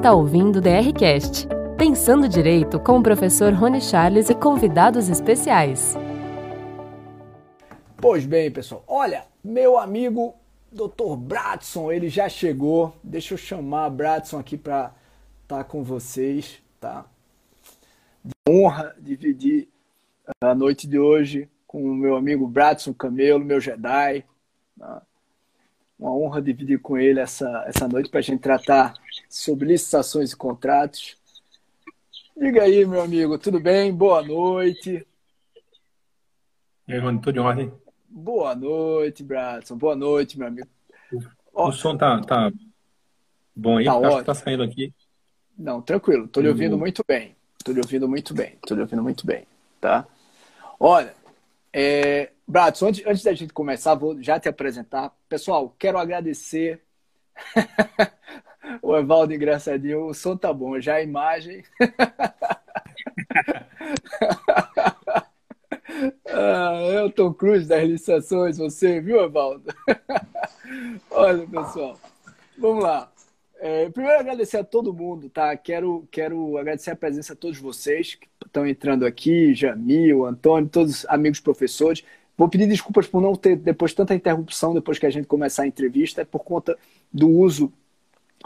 está ouvindo o DRCast, Pensando Direito com o professor Rony Charles e convidados especiais. Pois bem, pessoal, olha, meu amigo Dr. Bradson, ele já chegou. Deixa eu chamar Bradson aqui para estar tá com vocês, tá? Honra dividir a noite de hoje com o meu amigo Bradson Camelo, meu Jedi. Tá? Uma honra dividir com ele essa, essa noite para a gente tratar sobre licitações e contratos. Diga aí, meu amigo, tudo bem? Boa noite. E aí, Rony, tudo em ordem? Boa noite, Bradson. Boa noite, meu amigo. O, o som tá, tá bom aí? Tá Acho que tá saindo aqui. Não, tranquilo. Tô lhe ouvindo muito bem. Tô lhe ouvindo muito bem. Tô lhe ouvindo muito bem, tá? Olha, é, Bradson, antes, antes da gente começar, vou já te apresentar. Pessoal, quero agradecer o Evaldo engraçadinho. O som tá bom, já a imagem. ah, Elton Cruz das licitações, você viu, Evaldo? Olha, pessoal, vamos lá. É, primeiro, agradecer a todo mundo, tá? Quero, quero agradecer a presença de todos vocês que estão entrando aqui, Jamil, Antônio, todos os amigos professores. Vou pedir desculpas por não ter depois tanta interrupção depois que a gente começar a entrevista, é por conta do uso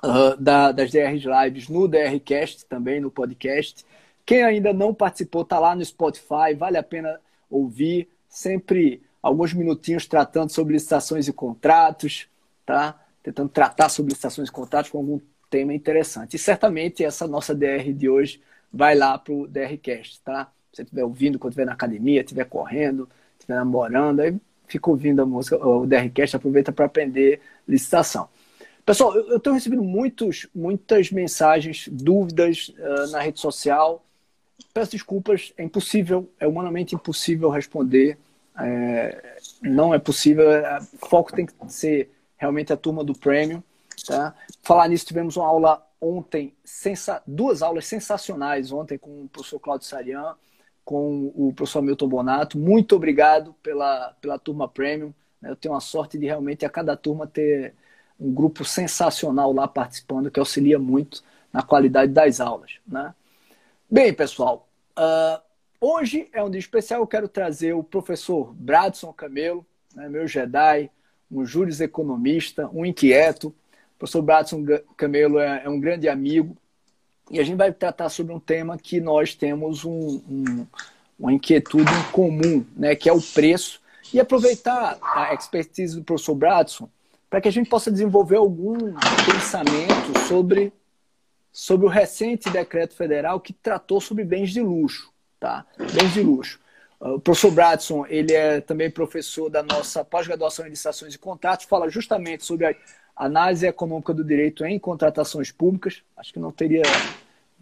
uh, da, das DRs Lives no DRCast também, no podcast. Quem ainda não participou, está lá no Spotify, vale a pena ouvir. Sempre alguns minutinhos tratando sobre licitações e contratos, tá? Tentando tratar sobre licitações e contratos com algum tema interessante. E certamente essa nossa DR de hoje vai lá para o DRCast, tá? Se você estiver ouvindo quando estiver na academia, estiver correndo, estiver namorando, aí fica ouvindo a música, o DRCast, aproveita para aprender licitação. Pessoal, eu estou recebendo muitos, muitas mensagens, dúvidas uh, na rede social. Peço desculpas, é impossível, é humanamente impossível responder. É, não é possível. É, o foco tem que ser realmente a turma do Premium. Tá? Falar nisso, tivemos uma aula ontem, sensa duas aulas sensacionais ontem com o professor Claudio Sarian com o professor Milton Bonato. Muito obrigado pela, pela turma Premium. Né? Eu tenho a sorte de realmente a cada turma ter um grupo sensacional lá participando, que auxilia muito na qualidade das aulas. Né? Bem, pessoal, uh, hoje é um dia especial. Eu quero trazer o professor Bradson Camelo, né, meu Jedi, um juris economista, um inquieto. O professor Bradson Camelo é, é um grande amigo, e a gente vai tratar sobre um tema que nós temos um, um, uma inquietude em comum, né, que é o preço, e aproveitar a expertise do professor Bradson para que a gente possa desenvolver algum pensamento sobre, sobre o recente decreto federal que tratou sobre bens de luxo. Tá? Bens de luxo. O professor Bradson, ele é também professor da nossa pós-graduação em licitações e contratos, fala justamente sobre a Análise Econômica do Direito em Contratações Públicas. Acho que não teria,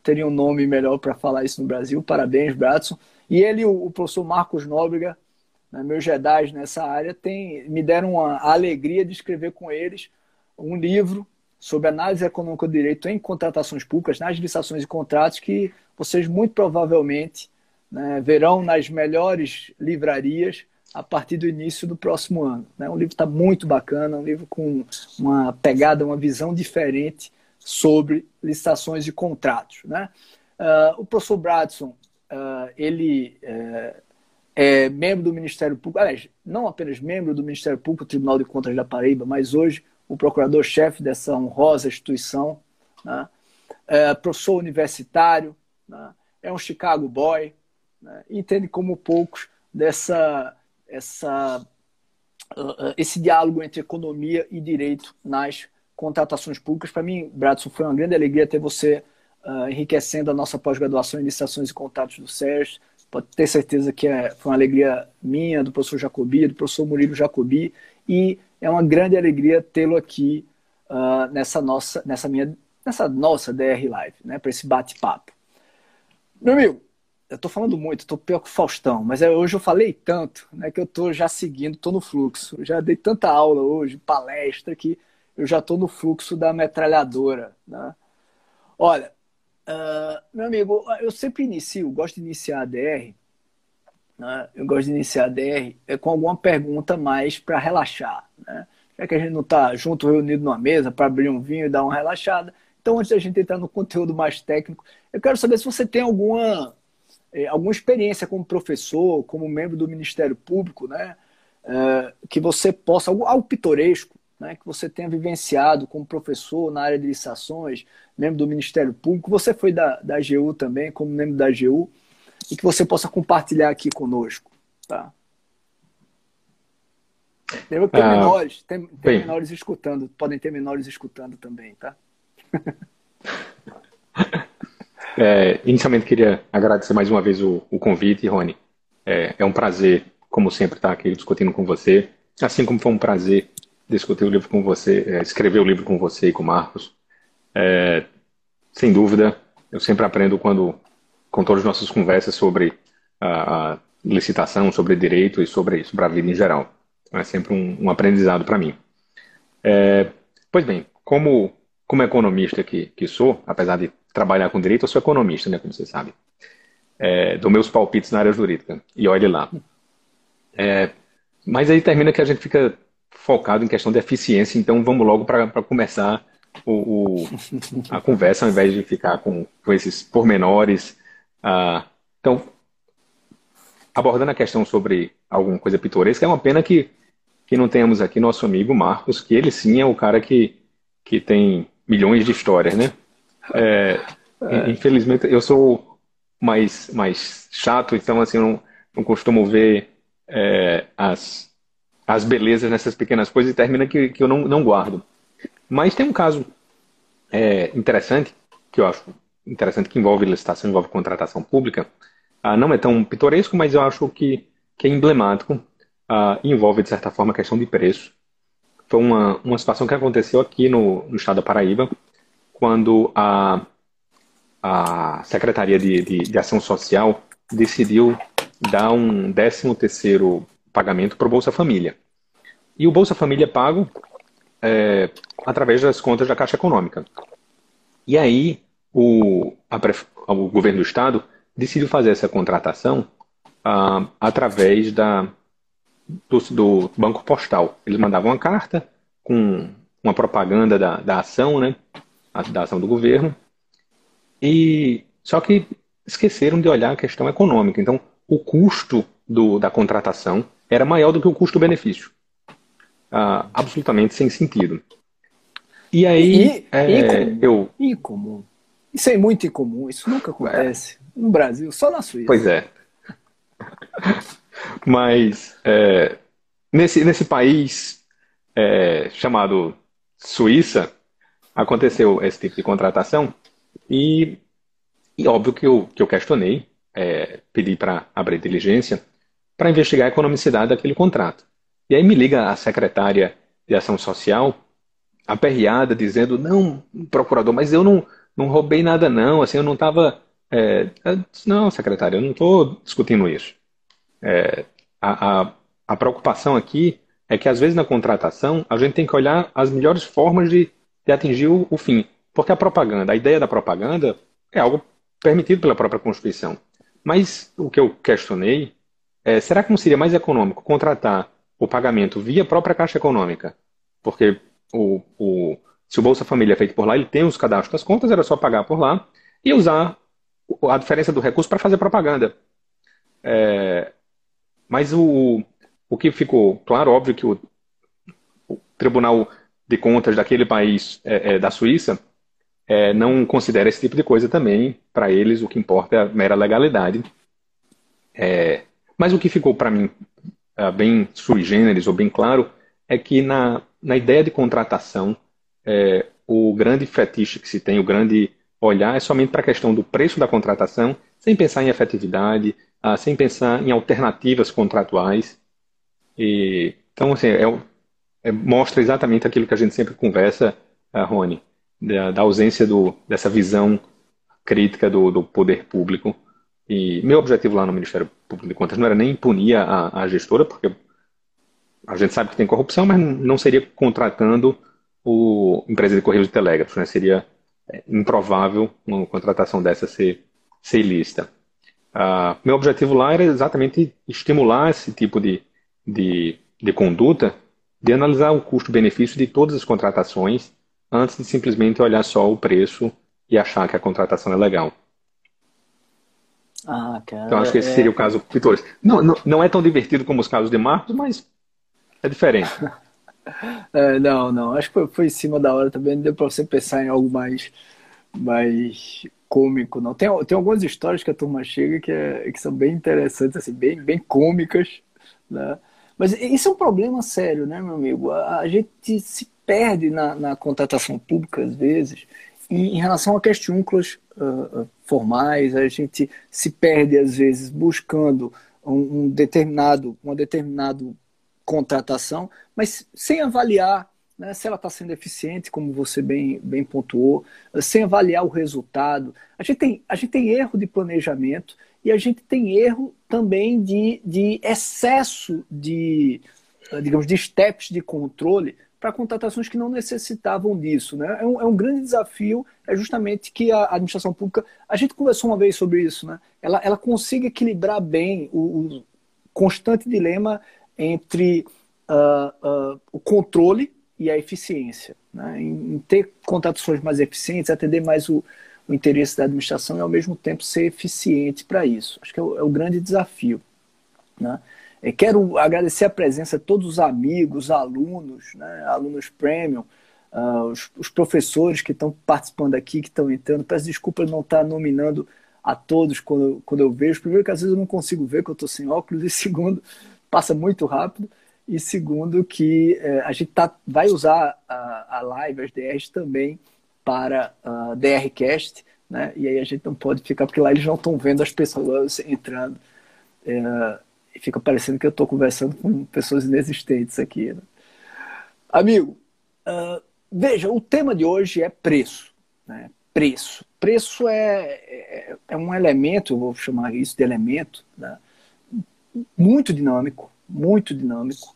teria um nome melhor para falar isso no Brasil. Parabéns, Bradson. E ele, o, professor Marcos Nóbrega, né, meus Jedi nessa área, tem, me deram a alegria de escrever com eles um livro sobre análise econômica do direito em contratações públicas, nas licitações e contratos, que vocês muito provavelmente né, verão nas melhores livrarias a partir do início do próximo ano. Né? O livro está muito bacana, um livro com uma pegada, uma visão diferente sobre licitações e contratos. Né? Uh, o professor Bradson, uh, ele uh, é membro do Ministério Público, aliás, não apenas membro do Ministério Público, Tribunal de Contas da Paraíba, mas hoje o procurador-chefe dessa honrosa instituição, né? é professor universitário, né? é um Chicago boy, né? entende como poucos dessa essa, uh, esse diálogo entre economia e direito nas contratações públicas. Para mim, Bradson, foi uma grande alegria ter você uh, enriquecendo a nossa pós-graduação em licitações e contratos do SERS. Pode ter certeza que é, foi uma alegria minha, do professor Jacobi, do professor Murilo Jacobi, e é uma grande alegria tê-lo aqui uh, nessa nossa, nessa minha, nessa nossa DR Live, né, para esse bate-papo. Meu amigo, eu tô falando muito, tô pior que o Faustão, mas é, hoje eu falei tanto, né, que eu tô já seguindo, tô no fluxo. Já dei tanta aula hoje, palestra, que eu já tô no fluxo da metralhadora, né? Olha, uh, meu amigo, eu sempre inicio, gosto de iniciar a DR, né? eu gosto de iniciar a DR é com alguma pergunta mais para relaxar, né? Já que a gente não tá junto, reunido numa mesa para abrir um vinho e dar uma relaxada, Então, antes da gente entrar no conteúdo mais técnico, eu quero saber se você tem alguma, é, alguma experiência como professor, como membro do Ministério Público, né? É, que você possa, algo, algo pitoresco, né, que você tenha vivenciado como professor na área de licitações, membro do Ministério Público, você foi da, da AGU também, como membro da AGU, e que você possa compartilhar aqui conosco. Tá? Lembra que tem ah, menores, tem, tem menores escutando, podem ter menores escutando também, tá? É, inicialmente queria agradecer mais uma vez o, o convite, Rony. É, é, um prazer, como sempre, estar aqui discutindo com você. Assim como foi um prazer discutir o livro com você, é, escrever o livro com você e com o Marcos. É, sem dúvida, eu sempre aprendo quando, com todas as nossas conversas sobre a, a licitação, sobre direito e sobre, sobre a vida em geral. É sempre um, um aprendizado para mim. É, pois bem, como, como economista que, que sou, apesar de trabalhar com direito, eu sou economista, né, como você sabe. É, dou meus palpites na área jurídica. E olhe lá. É, mas aí termina que a gente fica focado em questão de eficiência, então vamos logo para começar o, o, a conversa, ao invés de ficar com, com esses pormenores. Ah, então, abordando a questão sobre alguma coisa pitoresca, é uma pena que que não tenhamos aqui nosso amigo Marcos, que ele sim é o cara que, que tem milhões de histórias, né? É, é. Infelizmente, eu sou mais, mais chato, então assim, eu não, não costumo ver é, as, as belezas nessas pequenas coisas e termina que, que eu não, não guardo. Mas tem um caso é, interessante, que eu acho interessante, que envolve licitação, envolve contratação pública. Ah, não é tão pitoresco, mas eu acho que, que é emblemático uh, envolve, de certa forma, a questão de preço. Foi uma, uma situação que aconteceu aqui no, no estado da Paraíba, quando a, a Secretaria de, de, de Ação Social decidiu dar um 13 terceiro pagamento para o Bolsa Família. E o Bolsa Família é pago é, através das contas da Caixa Econômica. E aí o, a, o governo do estado decidiu fazer essa contratação ah, através da, do, do, Banco Postal. Eles mandavam uma carta com uma propaganda da, da ação, né? Da ação do governo. E só que esqueceram de olhar a questão econômica. Então, o custo do, da contratação era maior do que o custo-benefício. Ah, absolutamente sem sentido. E aí, e, é, incomum, eu. Incomum. Isso é muito incomum. Isso nunca acontece é. no Brasil, só na Suíça. Pois é. Mas é, nesse, nesse país é, chamado Suíça, aconteceu esse tipo de contratação e, e óbvio que eu, que eu questionei, é, pedi para abrir diligência para investigar a economicidade daquele contrato. E aí me liga a secretária de Ação Social, aperreada, dizendo, não, procurador, mas eu não, não roubei nada não, assim, eu não estava... É, não, secretária, eu não estou discutindo isso. É, a, a, a preocupação aqui é que, às vezes, na contratação, a gente tem que olhar as melhores formas de, de atingir o, o fim. Porque a propaganda, a ideia da propaganda é algo permitido pela própria Constituição. Mas o que eu questionei é: será que não seria mais econômico contratar o pagamento via própria Caixa Econômica? Porque o, o, se o Bolsa Família é feito por lá, ele tem os cadastros das contas, era só pagar por lá e usar a diferença do recurso para fazer propaganda. É, mas o, o que ficou claro, óbvio que o, o Tribunal de Contas daquele país é, é, da Suíça é, não considera esse tipo de coisa também. Para eles, o que importa é a mera legalidade. É, mas o que ficou para mim é, bem sui generis, ou bem claro, é que na, na ideia de contratação, é, o grande fetiche que se tem, o grande olhar é somente para a questão do preço da contratação, sem pensar em efetividade, ah, sem pensar em alternativas contratuais. E, então, assim, é, é, mostra exatamente aquilo que a gente sempre conversa, uh, Rony, da, da, ausência do, dessa visão crítica do, do, poder público. E meu objetivo lá no Ministério Público de Contas não era nem punir a, a gestora, porque a gente sabe que tem corrupção, mas não seria contratando o empresa de correios e telégrafos, né? Seria é, improvável uma contratação dessa ser, ser ilícita. Uh, meu objetivo lá era exatamente estimular esse tipo de, de, de conduta, de analisar o custo-benefício de todas as contratações antes de simplesmente olhar só o preço e achar que a contratação é legal. Ah, cara. Então, acho que esse é... seria o caso de todos. Não, não, não é tão divertido como os casos de Marcos, mas é diferente. é, não, não. Acho que foi, foi em cima da hora também. Deu para você pensar em algo mais, mais cômico, não. Tem, tem algumas histórias que a turma chega que, é, que são bem interessantes, assim, bem, bem cômicas, né? Mas isso é um problema sério, né, meu amigo? A, a gente se perde na, na contratação pública, às vezes, em relação a questiúnculos uh, formais, a gente se perde, às vezes, buscando um, um determinado, uma determinada contratação, mas sem avaliar né, se ela está sendo eficiente, como você bem, bem pontuou, sem avaliar o resultado. A gente, tem, a gente tem erro de planejamento e a gente tem erro também de, de excesso de, digamos, de steps de controle para contratações que não necessitavam disso. Né? É, um, é um grande desafio, é justamente que a administração pública, a gente conversou uma vez sobre isso, né? ela, ela consiga equilibrar bem o, o constante dilema entre uh, uh, o controle e a eficiência. Né? Em, em, ter contratações mais eficientes, atender mais o, o, interesse da administração e, ao mesmo tempo, ser eficiente para isso. Acho que é o, é o grande desafio. Né? É, quero agradecer a presença de todos os amigos, alunos, né? alunos premium, uh, os, os, professores que estão participando aqui, que estão entrando. Peço desculpa não estar nominando a todos quando, quando eu vejo. Primeiro, que às vezes eu não consigo ver, que eu estou sem óculos, e segundo, passa muito rápido. E segundo, que é, a gente tá, vai usar a, a live, as DRs também, para a DRCast, né? E aí a gente não pode ficar, porque lá eles não estão vendo as pessoas entrando. É, e fica parecendo que eu estou conversando com pessoas inexistentes aqui. Né? Amigo, uh, veja, o tema de hoje é preço. Né? Preço. Preço é, é, é, um elemento, eu vou chamar isso de elemento, né? muito dinâmico, muito dinâmico,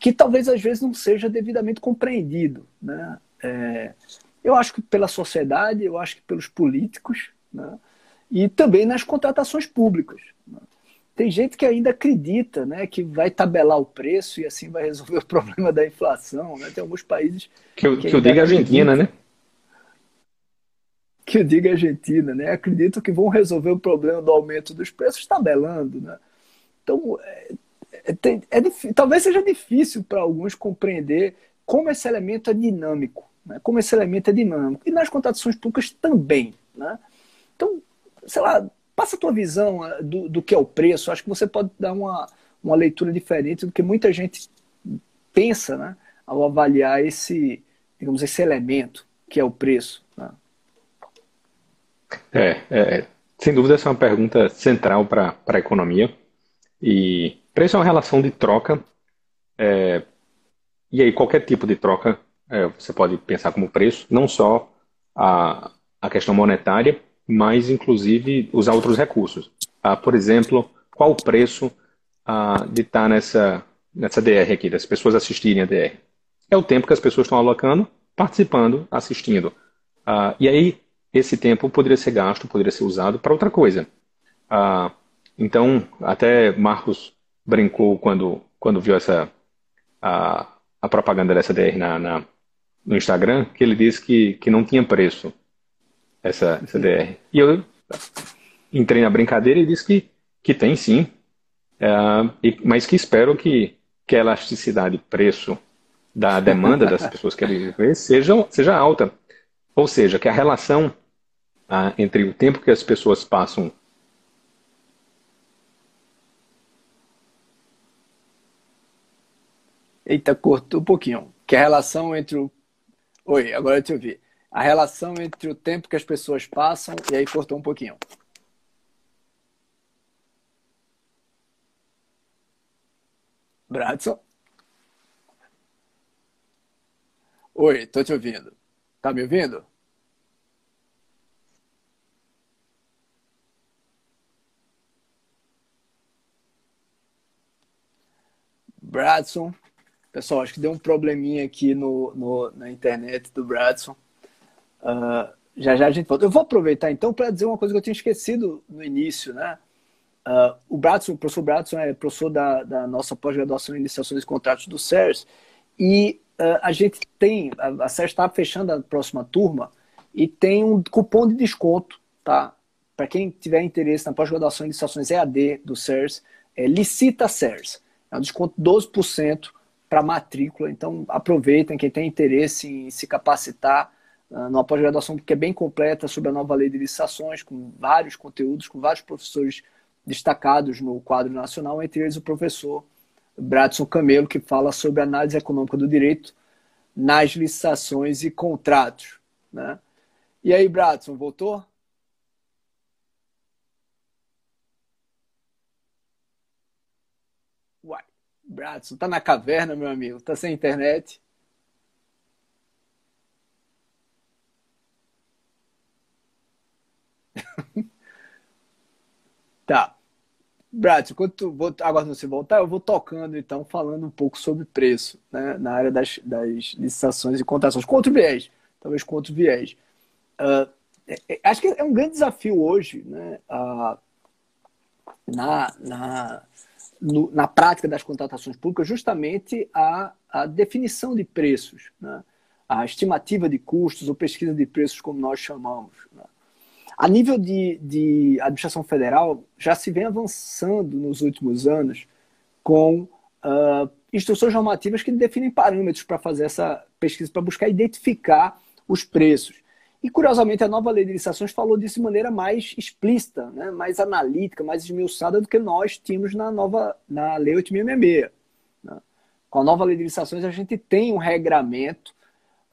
que talvez às vezes não seja devidamente compreendido. Né? É, eu acho que pela sociedade, eu acho que pelos políticos, né? e também nas contratações públicas. Né? Tem gente que ainda acredita né, que vai tabelar o preço e assim vai resolver o problema da inflação. Né? Tem alguns países. Que eu, que eu diga Argentina, né? Que eu diga Argentina, né? Acreditam que vão resolver o problema do aumento dos preços tabelando. Né? Então, é, é, é, talvez seja difícil para alguns compreender como esse elemento é dinâmico, né? como esse elemento é dinâmico. E nas contratações públicas também. Né? Então, sei lá, passa a tua visão ah, do, do que é o preço. Acho que você pode dar uma, uma leitura diferente do que muita gente pensa né? ao avaliar esse, digamos, esse elemento que é o preço. Né? É, é, sem dúvida essa é uma pergunta central para a economia. E Preço é uma relação de troca, é, e aí qualquer tipo de troca é, você pode pensar como preço, não só a, a questão monetária, mas inclusive usar outros recursos. Ah, por exemplo, qual o preço ah, de estar nessa, nessa DR aqui, das pessoas assistirem a DR? É o tempo que as pessoas estão alocando, participando, assistindo. Ah, e aí, esse tempo poderia ser gasto, poderia ser usado para outra coisa. Ah, então, até Marcos brincou quando, quando viu essa a, a propaganda dessa DR na, na, no Instagram, que ele disse que, que não tinha preço essa, essa DR. E eu entrei na brincadeira e disse que, que tem sim, é, e, mas que espero que, que a elasticidade preço da demanda das pessoas que querem viver seja, seja alta. Ou seja, que a relação ah, entre o tempo que as pessoas passam Eita, cortou um pouquinho. Que a relação entre o. Oi, agora eu te ouvi. A relação entre o tempo que as pessoas passam e aí cortou um pouquinho. Bradson? Oi, tô te ouvindo. Tá me ouvindo? Bradson? Pessoal, acho que deu um probleminha aqui no, no na internet do Bradson. Uh, já já a gente volta. Eu vou aproveitar então para dizer uma coisa que eu tinha esquecido no início, né? Uh, o o professor Bradson é professor da, da nossa pós-graduação em iniciações e contratos do CERS e uh, a gente tem, a, a SERS está fechando a próxima turma e tem um cupom de desconto, tá? Para quem tiver interesse na pós-graduação em licitações EAD do SERS, é Licita SERS. É um desconto de 12% para matrícula, então aproveitem quem tem interesse em se capacitar numa pós-graduação que é bem completa sobre a nova lei de licitações, com vários conteúdos, com vários professores destacados no quadro nacional, entre eles o professor Bradson Camelo, que fala sobre análise econômica do direito nas licitações e contratos. Né? E aí, Bradson, voltou? Uai, Bradson, tá na caverna, meu amigo? Tá sem internet? tá. Brad, enquanto vou, agora você voltar, eu vou tocando então, falando um pouco sobre preço, né, na área das, das licitações e contratações, contra o viés, talvez contra o viés. Uh, acho que é um grande desafio hoje, né, uh, na, na, no, na prática das contratações públicas, justamente a, a definição de preços, né, a estimativa de custos ou pesquisa de preços, como nós chamamos. Né. A nível de, de administração federal, já se vem avançando nos últimos anos com uh, instruções normativas que definem parâmetros para fazer essa pesquisa, para buscar identificar os preços. E, curiosamente, a nova lei de licitações falou disso de maneira mais explícita, né? mais analítica, mais esmiuçada do que nós tínhamos na, nova, na Lei 8.666. Né? Com a nova lei de licitações, a gente tem um regramento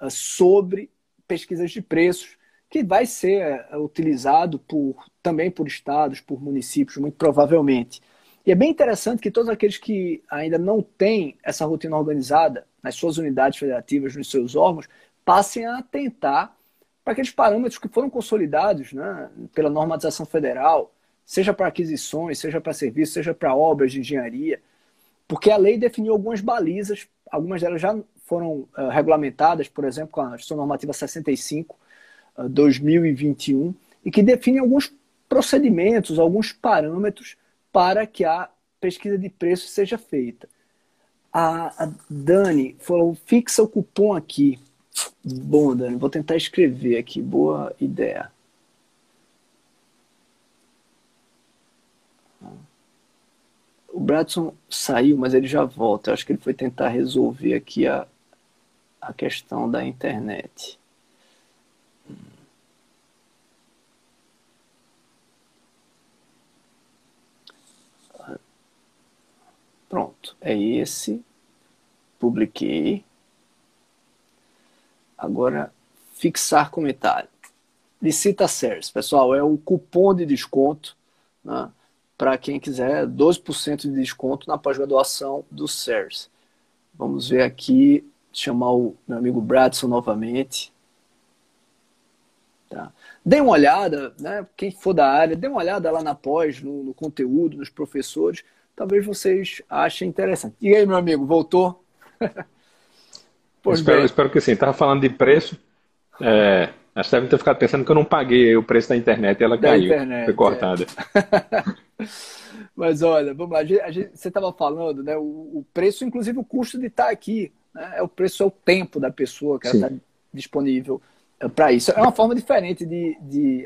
uh, sobre pesquisas de preços, que vai ser é, utilizado por, também por estados, por municípios, muito provavelmente. E é bem interessante que todos aqueles que ainda não têm essa rotina organizada nas suas unidades federativas, nos seus órgãos, passem a atentar para aqueles parâmetros que foram consolidados né, pela normatização federal, seja para aquisições, seja para serviços, seja para obras de engenharia, porque a lei definiu algumas balizas, algumas delas já foram uh, regulamentadas, por exemplo, com a Gestão Normativa 65, 2021 e que define alguns procedimentos, alguns parâmetros para que a pesquisa de preço seja feita. A, a Dani falou: fixa o cupom aqui. Bom, Dani, vou tentar escrever aqui. Boa ideia. O Bradson saiu, mas ele já volta. Eu acho que ele foi tentar resolver aqui a, a questão da internet. Pronto, é esse. Publiquei. Agora, fixar comentário. Licita Shares, pessoal, é o cupom de desconto né, para quem quiser 12% de desconto na pós-graduação do SERS. Vamos ver aqui, chamar o meu amigo Bradson novamente. Tá. Dê uma olhada, né, quem for da área, dê uma olhada lá na pós, no, no conteúdo, nos professores, talvez vocês achem interessante. E aí, meu amigo, voltou? pois espero, espero, que sim. Estava falando de preço. É, acho que devem ter ficado pensando que eu não paguei o preço da internet e ela da caiu. Internet, foi cortada. É. Mas olha, vamos lá. A gente, você estava falando, né? O, o, preço, inclusive o custo de estar aqui. Né, é o preço é o tempo da pessoa que está disponível é, para isso. É uma forma diferente de, de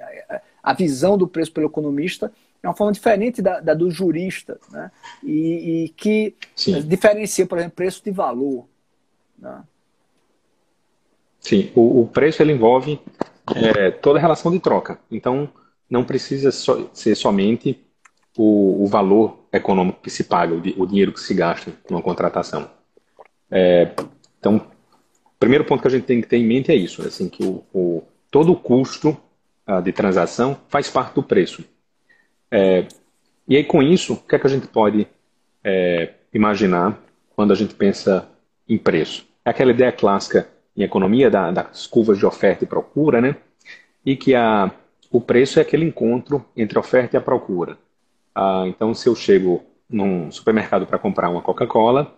a visão do preço pelo economista é uma forma diferente da, da do jurista, né? E, e que Sim. diferencia, por exemplo, preço de valor. Né? Sim, o, o, preço ele envolve é, toda a relação de troca. Então, não precisa so, ser somente o, o, valor econômico que se paga, o, o, dinheiro que se gasta numa contratação. É, então, o primeiro ponto que a gente tem que ter em mente é isso, assim, que o, todo o custo uh, de transação faz parte do preço. É, e aí, com isso, o que é que a gente pode é, imaginar quando a gente pensa em preço? É aquela ideia clássica em economia da, das curvas de oferta e procura, né? E que a, o preço é aquele encontro entre a oferta e a procura. Ah, então, se eu chego num supermercado para comprar uma Coca-Cola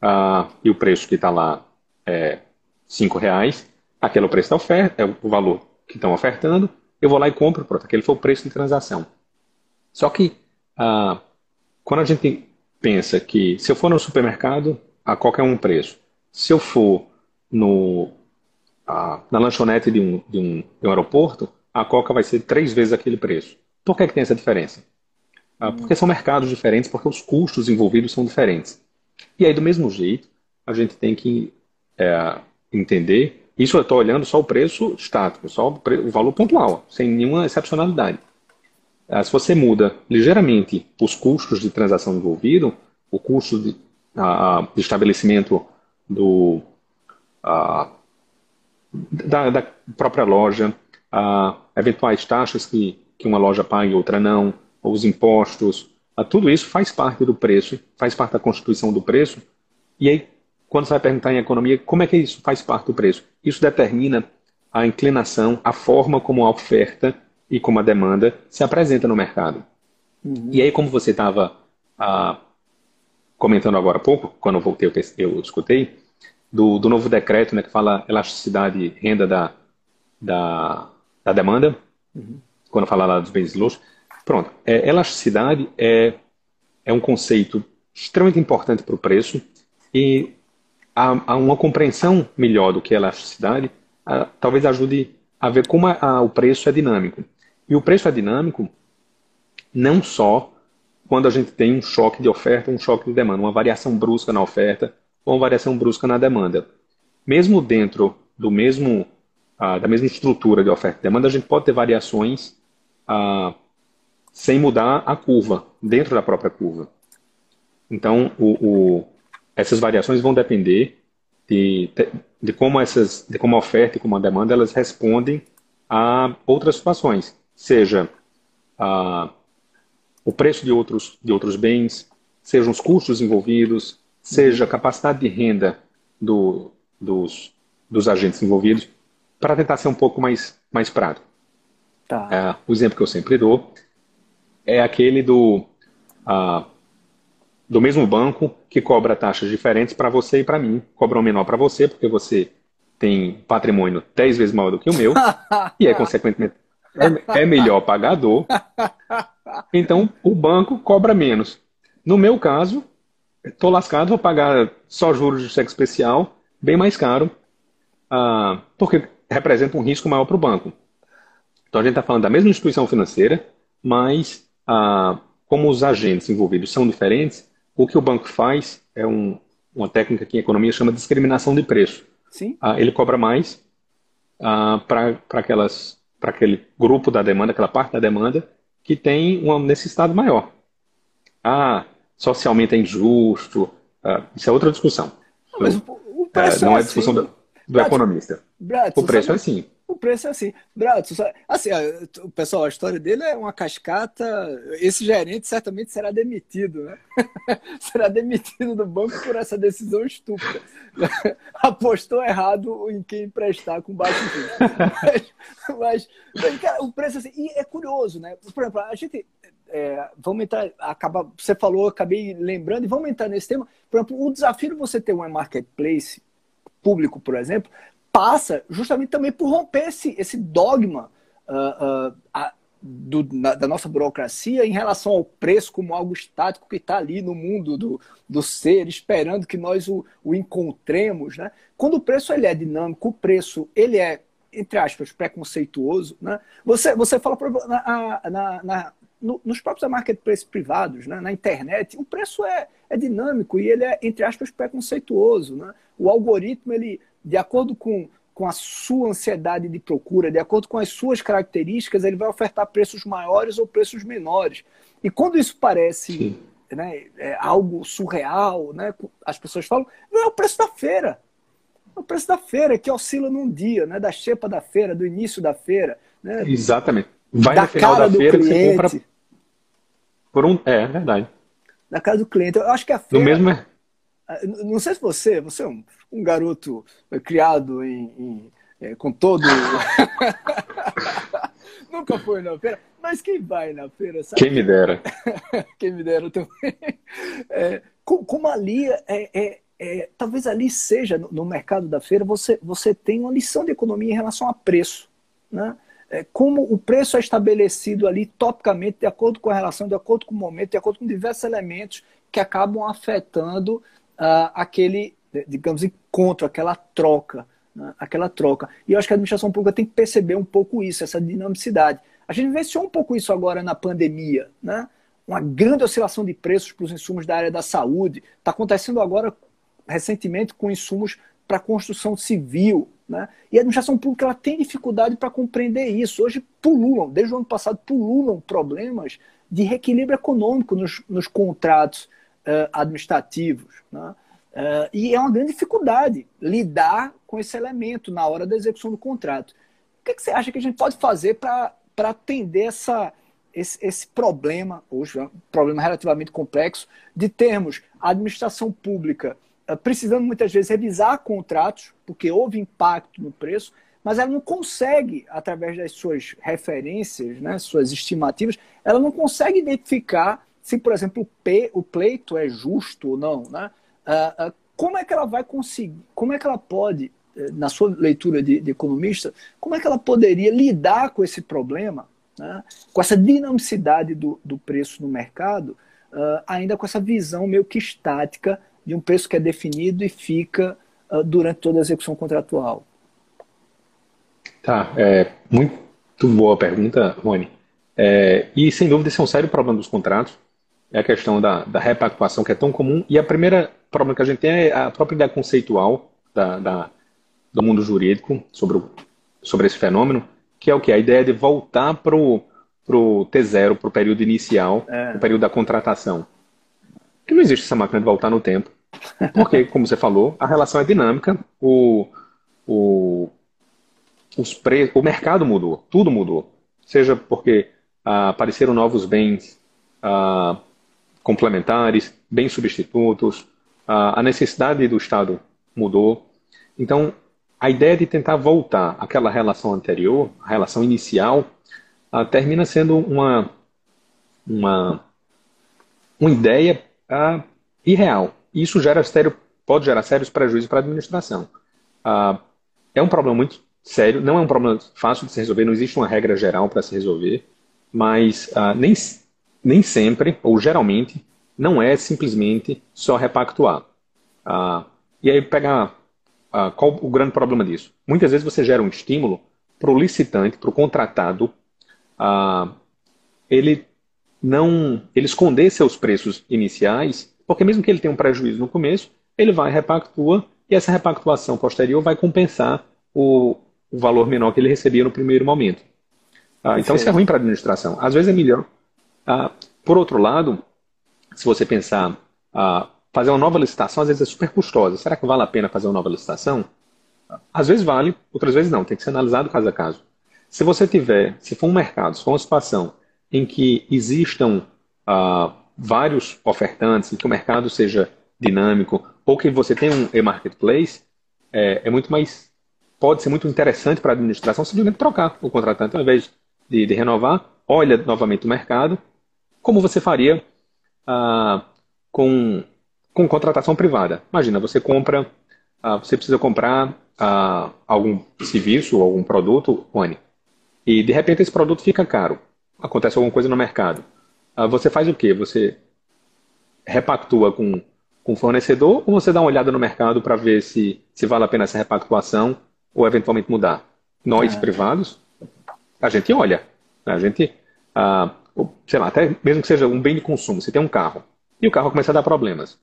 ah, e o preço que está lá é cinco reais, aquele é o preço da oferta, é o valor que estão ofertando, eu vou lá e compro, pronto, aquele foi o preço de transação. Só que ah, quando a gente pensa que se eu for no supermercado, a qualquer um preço. Se eu for no, a, na lanchonete de um, de, um, de um aeroporto, a Coca vai ser três vezes aquele preço. Por que, que tem essa diferença? Ah, porque são mercados diferentes, porque os custos envolvidos são diferentes. E aí, do mesmo jeito, a gente tem que é, entender. Isso eu estou olhando só o preço estático, só o, o valor pontual, sem nenhuma excepcionalidade. Ah, se você muda ligeiramente os custos de transação envolvido, o custo de, a, de estabelecimento do, a, da, da, própria loja, a, eventuais taxas que, que uma loja paga e outra não, os impostos, tudo isso faz parte do preço, faz parte da constituição do preço. E aí, quando você vai perguntar em economia, como é que isso faz parte do preço? Isso determina a inclinação, a forma como a oferta e como a demanda se apresenta no mercado. Uhum. E aí, como você estava ah, comentando agora há pouco, quando eu voltei, eu, escutei, do, do, novo decreto né, que fala elasticidade renda da, da, da demanda, uhum. quando fala lá dos bens de luxo. Pronto, é, elasticidade é, é um conceito extremamente importante para o preço e há, uma compreensão melhor do que elasticidade a, talvez ajude a ver como a, o preço é dinâmico. E o preço é dinâmico não só quando a gente tem um choque de oferta, um choque de demanda, uma variação brusca na oferta ou uma variação brusca na demanda. Mesmo dentro do mesmo ah, da mesma estrutura de oferta e demanda, a gente pode ter variações ah, sem mudar a curva, dentro da própria curva. Então, o, o, essas variações vão depender de, de, como essas, de como a oferta e como a demanda elas respondem a outras situações, seja a, o preço de outros, de outros bens, sejam os custos envolvidos, seja a capacidade de renda do, dos, dos agentes envolvidos, para tentar ser um pouco mais, mais prático. Tá. É, o exemplo que eu sempre dou é aquele do, ah, do mesmo banco que cobra taxas diferentes para você e para mim. Cobra um menor para você, porque você tem patrimônio 10 vezes maior do que o meu, e é, consequentemente, é, é melhor pagador. Então, o banco cobra menos. No meu caso, estou lascado, vou pagar só juros de cheque especial, bem mais caro, ah, porque representa um risco maior para o banco. Então, a gente está falando da mesma instituição financeira, mas ah, como os agentes envolvidos são diferentes, o que o banco faz é um, uma técnica que em economia chama de discriminação de preço. Sim. Ah, ele cobra mais ah, para aquele grupo da demanda, aquela parte da demanda, que tem uma necessidade maior. Ah, socialmente é injusto, ah, isso é outra discussão. Mas o, o preço é, não é, é discussão assim. do, do economista. o preço é assim. O preço é assim. Brato, assim, o pessoal, a história dele é uma cascata. Esse gerente certamente será demitido, né? será demitido do banco por essa decisão estúpida. Apostou errado em quem emprestar com baixo juros. Mas, mas cara, o preço assim, e é curioso, né? Por exemplo, a gente é, vamos entrar, acaba, você falou, acabei lembrando, e vamos entrar nesse tema. Por exemplo, o desafio de você ter um marketplace público, por exemplo, passa justamente também por romper esse, esse dogma uh, uh, a, do, na, da nossa burocracia em relação ao preço como algo estático que está ali no mundo do, do ser, esperando que nós o, o encontremos. Né? Quando o preço ele é dinâmico, o preço ele é, entre aspas, preconceituoso. Né? Você, você fala na, na, na no, nos próprios marketplaces privados, né? na internet, o preço é, é dinâmico e ele é, entre aspas, preconceituoso. Né? O algoritmo ele de acordo com, com a sua ansiedade de procura, de acordo com as suas características, ele vai ofertar preços maiores ou preços menores. E quando isso parece né, é algo surreal, né, as pessoas falam, não é o preço da feira. É o preço da feira que oscila num dia, né, da xepa da feira, do início da feira. Né, Exatamente. Vai da final da feira cliente. você compra por um. É, é verdade. Da casa do cliente. Eu acho que a feira. No mesmo. Ah, não sei se você, você é um, um garoto criado em, em é, com todo. Nunca foi na feira, mas quem vai na feira, sabe? Quem me dera. quem me dera também. É, como ali é, é, é, talvez ali seja no, no, mercado da feira você você tem uma lição de economia em relação a preço, né? É, como o preço é estabelecido ali topicamente de acordo com a relação, de acordo com o momento, de acordo com diversos elementos que acabam afetando uh, aquele digamos, contra aquela troca, né? aquela troca. E eu acho que a administração pública tem que perceber um pouco isso, essa dinamicidade. A gente vivenciou um pouco isso agora na pandemia, né? Uma grande oscilação de preços para os insumos da área da saúde. Está acontecendo agora, recentemente, com insumos para construção civil. Né? E a administração pública ela tem dificuldade para compreender isso. Hoje pululam, desde o ano passado, pululam problemas de reequilíbrio econômico nos, nos contratos uh, administrativos. Né? Uh, e é uma grande dificuldade lidar com esse elemento na hora da execução do contrato. O que, é que você acha que a gente pode fazer para atender essa, esse, esse, problema, hoje é um problema relativamente complexo, de termos a administração pública uh, precisando muitas vezes revisar contratos, porque houve impacto no preço, mas ela não consegue, através das suas referências, né, suas estimativas, ela não consegue identificar se, por exemplo, o, pleito é justo ou não. Né? Uh, uh, como é que ela vai conseguir, como é que ela pode, eh, na sua leitura de, de economista, como é que ela poderia lidar com esse problema, né? com essa dinamicidade do, do preço no mercado, uh, ainda com essa visão meio que estática de um preço que é definido e fica durante toda a execução contratual? Tá, é, muito boa pergunta, Rony. É, e sem dúvida esse é um sério problema dos contratos, é a questão da, da repactuação que é tão comum. E a primeira problema que a gente tem é a própria ideia conceitual da, da, do mundo jurídico sobre, o, sobre esse fenômeno, que é o que? A ideia de voltar para o T0, para o período inicial, é. o período da contratação. Que não existe essa máquina de voltar no tempo. Porque, como você falou, a relação é dinâmica, o, o, os pre... o mercado mudou, tudo mudou. Seja porque ah, apareceram novos bens ah, complementares, bens substitutos, a necessidade do Estado mudou. Então, a ideia de tentar voltar àquela relação anterior, a relação inicial, termina sendo uma, uma, uma ideia ah, irreal. Isso gera sério, pode gerar sérios prejuízos para a administração. Ah, é um problema muito sério, não é um problema fácil de se resolver, não existe uma regra geral para se resolver, mas uh, nem, nem sempre, ou geralmente, não é simplesmente só repactuar. Uh, e aí pegar uh, qual o grande problema disso? Muitas vezes você gera um estímulo para o licitante, para o contratado, ele não ele esconder seus preços iniciais, porque mesmo que ele tenha um prejuízo no começo, ele vai repactua e essa repactuação posterior vai compensar o, o valor menor que ele recebia no primeiro momento. Ah, então isso é ruim para a administração. Às vezes é melhor. Ah, por outro lado, se você pensar ah, fazer uma nova licitação, às vezes é super custosa. Será que vale a pena fazer uma nova licitação? Às vezes vale, outras vezes não. Tem que ser analisado caso a caso. Se você tiver, se for um mercado, se for uma situação em que existam ah, vários ofertantes, em que o mercado seja dinâmico, ou que você tem um e-marketplace, é, é muito mais pode ser muito interessante para a administração simplesmente trocar o contratante ao invés de, de renovar, olha novamente o mercado, como você faria ah, com, com contratação privada. Imagina, você compra, ah, você precisa comprar ah, algum serviço ou algum produto, Rony, e de repente esse produto fica caro. Acontece alguma coisa no mercado. Ah, você faz o quê? Você repactua com, com o fornecedor ou você dá uma olhada no mercado para ver se, se vale a pena essa repactuação ou eventualmente mudar. Nós, é. privados, a gente olha. Né? A gente, ah, sei lá, até mesmo que seja um bem de consumo, você tem um carro e o carro começa a dar problemas.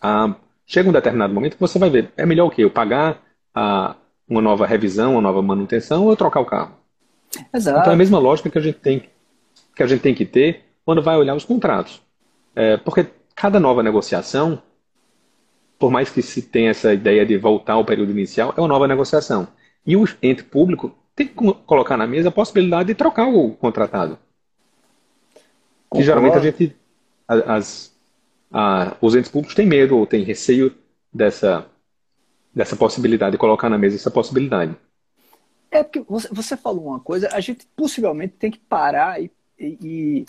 Ah, chega um determinado momento que você vai ver, é melhor o quê? Eu pagar ah, uma nova revisão, uma nova manutenção ou eu trocar o carro? Exato. Então é a mesma lógica que a gente tem que, a gente tem que ter quando vai olhar os contratos. É, porque cada nova negociação por mais que se tenha essa ideia de voltar ao período inicial, é uma nova negociação. E o ente público tem que colocar na mesa a possibilidade de trocar o contratado. Que geralmente a gente, as, a, os entes públicos têm medo ou têm receio dessa, dessa possibilidade, de colocar na mesa essa possibilidade. É porque você, você falou uma coisa, a gente possivelmente tem que parar e, e,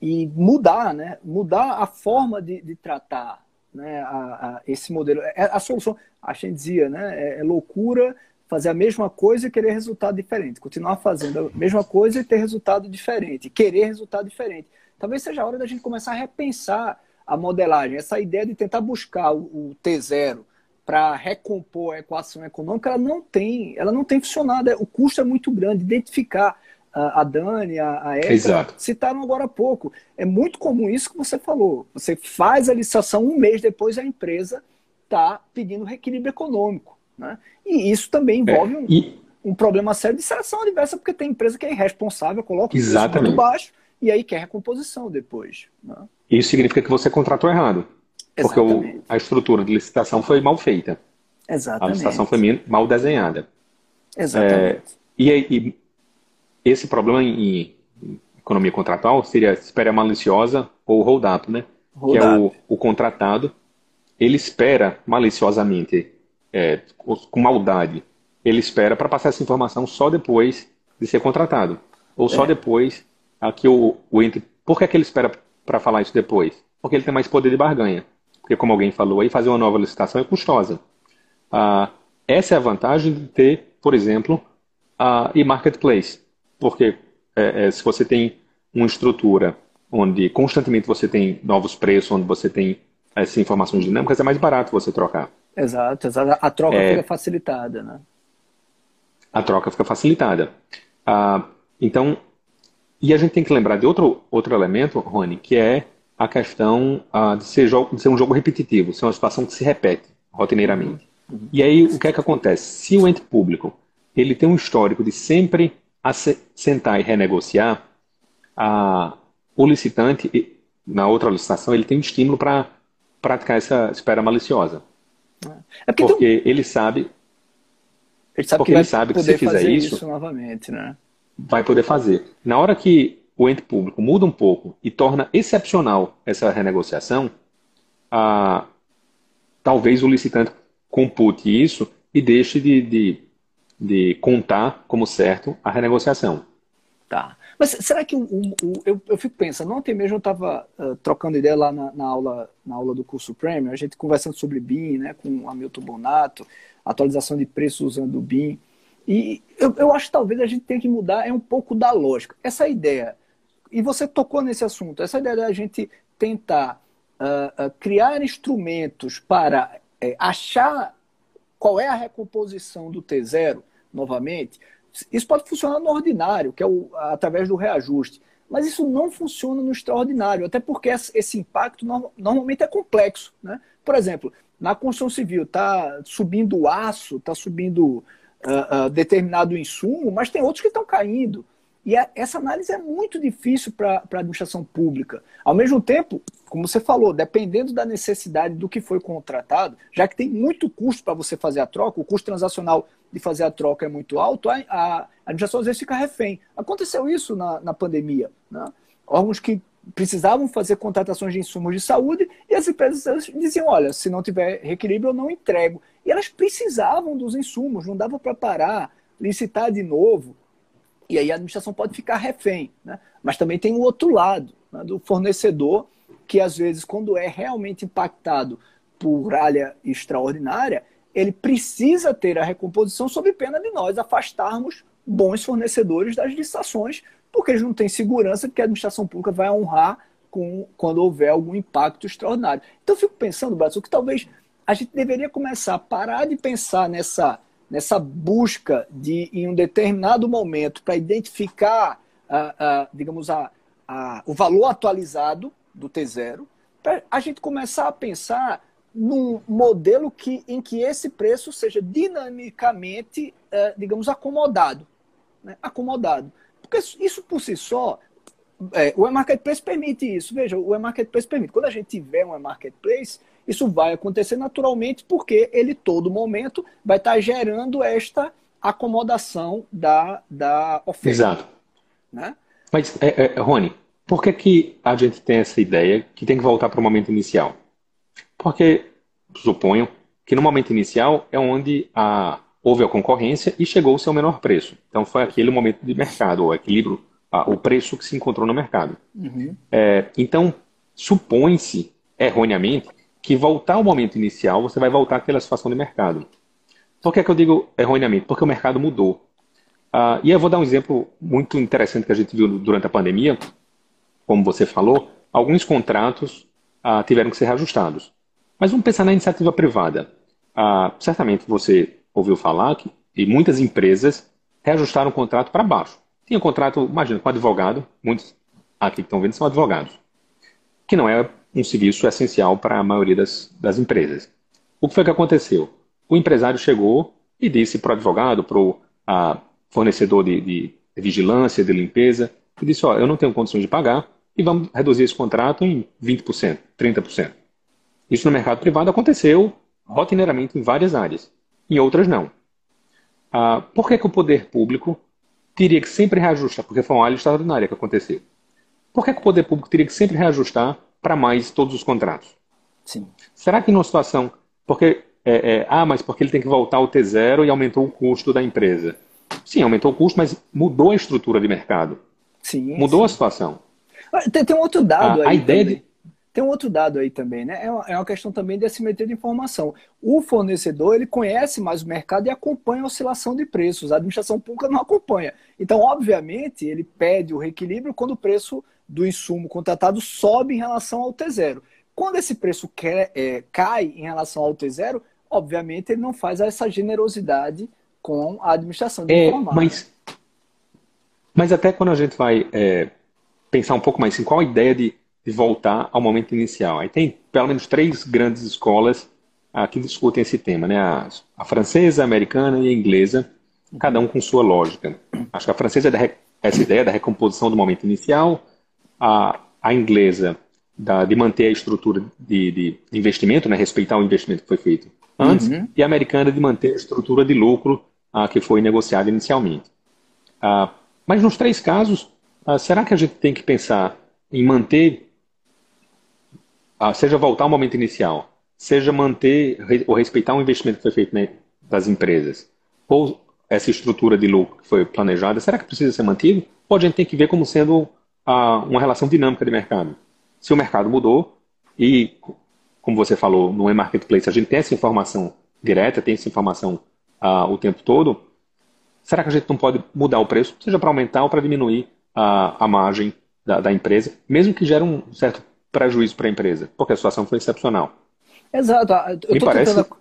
e mudar, né? Mudar a forma de, de tratar né, a, a esse modelo. É, a solução, a gente dizia, né, é, é, loucura fazer a mesma coisa e querer resultado diferente. Continuar fazendo a mesma coisa e ter resultado diferente. Querer resultado diferente. Talvez seja a hora da gente começar a repensar a modelagem. Essa ideia de tentar buscar o, o T0 para recompor a equação econômica, ela não tem, ela não tem funcionado. O custo é muito grande. Identificar a, Dani, a, a Érica, citaram agora há pouco. É muito comum isso que você falou. Você faz a licitação um mês depois a empresa está pedindo reequilíbrio econômico. Né? E isso também envolve é, um, e... um problema sério de seleção adversa, porque tem empresa que é irresponsável, coloca o preço muito baixo e aí quer recomposição depois. Né? Isso significa que você contratou errado. Porque o, a estrutura de licitação foi mal feita. Exatamente. A licitação foi mal desenhada. Exatamente. É, e, e, esse problema em, economia contratual seria espera maliciosa ou hold-up, né? Hold que é o, o, contratado, ele espera maliciosamente, é, com maldade, ele espera para passar essa informação só depois de ser contratado. Ou só é. depois que o, o ente. Por que, é que ele espera para falar isso depois? Porque ele tem mais poder de barganha. Porque, como alguém falou aí, fazer uma nova licitação é custosa. Ah, essa é a vantagem de ter, por exemplo, a e-marketplace. Porque é, é, se você tem uma estrutura onde constantemente você tem novos preços, onde você tem essas informações dinâmicas, é mais barato você trocar. Exato, exato. a troca é, fica facilitada, né? A troca fica facilitada. Ah, então, e a gente tem que lembrar de outro, outro elemento, Rony, que é a questão ah, de, ser jogo, de ser um jogo repetitivo, ser uma situação que se repete rotineiramente. Uhum. E aí, o que é que acontece? Se o ente público ele tem um histórico de sempre sentar e renegociar, a, o licitante, na outra licitação, ele tem um estímulo para praticar essa espera maliciosa. É porque, porque ele sabe. Ele sabe porque que ele sabe que se fizer isso, isso novamente, né? Vai poder fazer. Na hora que o ente público muda um pouco e torna excepcional essa renegociação, a, talvez o licitante compute isso e deixe de, de, de contar como certo a renegociação. Tá. Mas será que o, eu, eu fico pensando, ontem mesmo eu estava uh, trocando ideia lá na, na, aula, na aula do curso Premium, a gente conversando sobre BIM, né, com o Hamilton Bonato, atualização de preços usando o BIM. E eu, eu acho que talvez a gente tenha que mudar é um pouco da lógica. Essa ideia, e você tocou nesse assunto, essa ideia da gente tentar uh, uh, criar instrumentos para uh, achar qual é a recomposição do T0, novamente, isso pode funcionar no ordinário, que é o, através do reajuste. Mas isso não funciona no extraordinário, até porque esse impacto no, normalmente é complexo. Né? Por exemplo, na construção civil, está subindo aço, está subindo uh, determinado insumo, mas tem outros que estão caindo. E a, essa análise é muito difícil para a administração pública. Ao mesmo tempo, como você falou, dependendo da necessidade do que foi contratado, já que tem muito custo para você fazer a troca, o custo transacional de fazer a troca é muito alto, a, a administração às vezes fica refém. Aconteceu isso na, na pandemia. Né? Órgãos que precisavam fazer contratações de insumos de saúde e as empresas diziam: olha, se não tiver reequilíbrio, eu não entrego. E elas precisavam dos insumos, não dava para parar, licitar de novo. E aí a administração pode ficar refém. Né? Mas também tem o outro lado, né, do fornecedor, que às vezes, quando é realmente impactado por área extraordinária, ele precisa ter a recomposição sob pena de nós afastarmos bons fornecedores das licitações, porque eles não têm segurança de que a administração pública vai honrar com, quando houver algum impacto extraordinário. Então eu fico pensando, Brasil, que talvez a gente deveria começar a parar de pensar nessa, nessa busca de, em um determinado momento, para identificar, uh, uh, digamos, a, a, o valor atualizado do T0, para a gente começar a pensar num modelo que, em que esse preço seja dinamicamente, uh, digamos, acomodado. Né? Acomodado. Porque isso por si só, é, o e-marketplace permite isso. Veja, o e-marketplace permite. Quando a gente tiver um e-marketplace, isso vai acontecer naturalmente porque ele, todo momento, vai estar gerando esta acomodação da, da oferta. Exato. Né? Mas, é, é, Rony, por que, que a gente tem essa ideia que tem que voltar para o momento inicial? Porque, suponho, que no momento inicial é onde a, houve a concorrência e chegou o seu menor preço. Então, foi aquele momento de mercado, o equilíbrio, a, o preço que se encontrou no mercado. Uhum. É, então, supõe-se, erroneamente, que voltar ao momento inicial, você vai voltar àquela situação de mercado. Por que, é que eu digo erroneamente? Porque o mercado mudou. Uh, e eu vou dar um exemplo muito interessante que a gente viu durante a pandemia. Como você falou, alguns contratos uh, tiveram que ser reajustados. Mas vamos pensar na iniciativa privada. ah, certamente você ouviu falar que e muitas empresas reajustaram o contrato para baixo. Tinha um contrato, imagina, com advogado, muitos aqui que estão vendo são advogados, que não é um serviço essencial para a maioria das, das empresas. O que foi que aconteceu? O empresário chegou e disse para o advogado, para o fornecedor de, de, vigilância, de limpeza, e disse, ó, eu não tenho condições de pagar e vamos reduzir esse contrato em 20%, 30%. Isso no mercado privado aconteceu rotineiramente em várias áreas, em outras não. Ah, por que, que o poder público teria que sempre reajustar? Porque foi uma área extraordinária que aconteceu. Por que, que o poder público teria que sempre reajustar para mais todos os contratos? Sim. Será que numa situação. Porque. É, é, ah, mas porque ele tem que voltar ao T0 e aumentou o custo da empresa. Sim, aumentou o custo, mas mudou a estrutura de mercado. Sim. Mudou sim. a situação. Ah, tem, tem um outro dado a, aí. A ideia também. de tem um outro dado aí também, né? É uma, é uma questão também de assimetria de informação. O fornecedor ele conhece mais o mercado e acompanha a oscilação de preços. A administração pública não acompanha. Então, obviamente, ele pede o reequilíbrio quando o preço do insumo contratado sobe em relação ao T0. Quando esse preço quer, é, cai em relação ao T0, obviamente ele não faz essa generosidade com a administração de é. Mas, mas até quando a gente vai é, pensar um pouco mais em qual a ideia de de voltar ao momento inicial. Aí tem pelo menos três grandes escolas ah, que discutem esse tema, né? A, a, francesa, a americana e a inglesa, cada um com sua lógica. Acho que a francesa é da, essa ideia da recomposição do momento inicial, a, a inglesa da, de manter a estrutura de, de, investimento, né? respeitar o investimento que foi feito antes, uhum. e a americana de manter a estrutura de lucro ah, que foi negociada inicialmente. Ah, mas nos três casos, ah, será que a gente tem que pensar em manter ah, seja voltar ao momento inicial, seja manter ou respeitar o investimento que foi feito né, das empresas, ou essa estrutura de lucro que foi planejada, será que precisa ser mantido? Ou a gente tem que ver como sendo uma relação dinâmica de mercado? Se o mercado mudou e, como você falou, no e-marketplace a gente tem essa informação direta, tem essa informação ah, o tempo todo, será que a gente não pode mudar o preço, seja para aumentar ou para diminuir a, a margem da, da, empresa, mesmo que gere um certo prejuízo para a empresa, porque a situação foi excepcional. Exato. Eu estou parece... tentando,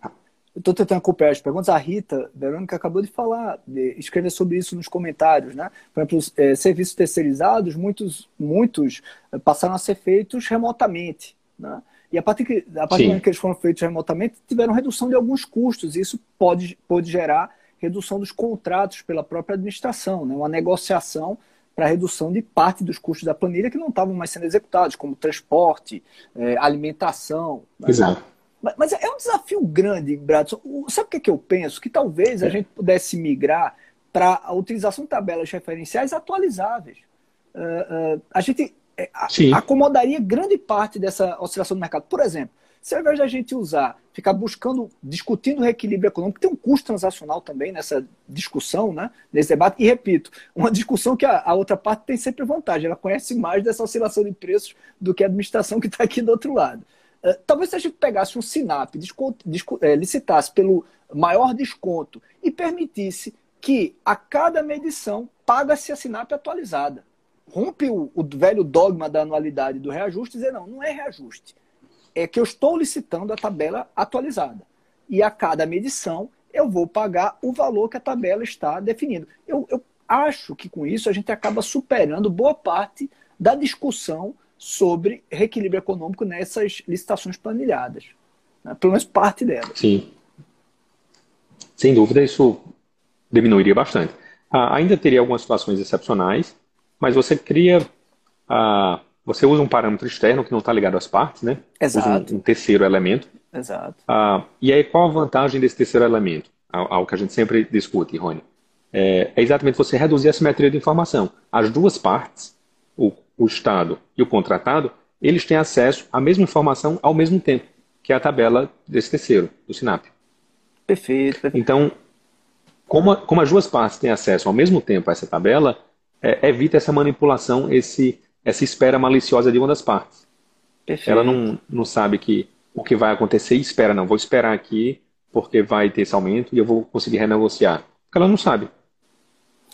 eu tentando acompanhar as perguntas. A Rita Verônica acabou de falar, de escrever sobre isso nos comentários. Né? Por exemplo, é, serviços terceirizados, muitos, muitos é, passaram a ser feitos remotamente. Né? E a partir, que, a partir do momento que eles foram feitos remotamente, tiveram redução de alguns custos. E isso pode, pode gerar redução dos contratos pela própria administração, né? uma negociação para redução de parte dos custos da planilha que não estavam mais sendo executados, como transporte, é, alimentação. Né? Exato. Mas, é um desafio grande, Bradson. Sabe o que, é que eu penso? Que talvez a é. gente pudesse migrar para a utilização de tabelas referenciais atualizáveis. Uh, uh, a gente é, acomodaria grande parte dessa oscilação do mercado. Por exemplo, se ao invés da gente usar, ficar buscando, discutindo o reequilíbrio econômico, tem um custo transacional também nessa discussão, né, nesse debate. E repito, uma discussão que a, a outra parte tem sempre vantagem, ela conhece mais dessa oscilação de preços do que a administração que está aqui do outro lado. Uh, talvez se a gente pegasse um SINAP, é, licitasse pelo maior desconto e permitisse que a cada medição paga-se a SINAP atualizada. Rompe o, o velho dogma da anualidade do reajuste e dizer, não, não é reajuste é que eu estou licitando a tabela atualizada. E a cada medição eu vou pagar o valor que a tabela está definindo. Eu, eu acho que com isso a gente acaba superando boa parte da discussão sobre reequilíbrio econômico nessas licitações planilhadas. Né? Pelo menos parte delas. Sim. Sem dúvida, isso diminuiria bastante. Ah, ainda teria algumas situações excepcionais, mas você cria ah, você usa um parâmetro externo que não está ligado às partes, né? Exato. Um, um, terceiro elemento. Exato. Ah, e aí, qual a vantagem desse terceiro elemento? Algo que a gente sempre discute, Rony. É, é, exatamente você reduzir a simetria de informação. As duas partes, o, Estado e o contratado, eles têm acesso à mesma informação ao mesmo tempo, que é a tabela desse terceiro, do SINAP. Perfeito. perfeito. Então, como, como as duas partes têm acesso ao mesmo tempo a essa tabela, é, evita essa manipulação, esse essa espera maliciosa de uma das partes. Perfeito. Ela não, não sabe que o que vai acontecer e espera, não, vou esperar aqui porque vai ter esse aumento e eu vou conseguir renegociar. Porque ela não sabe.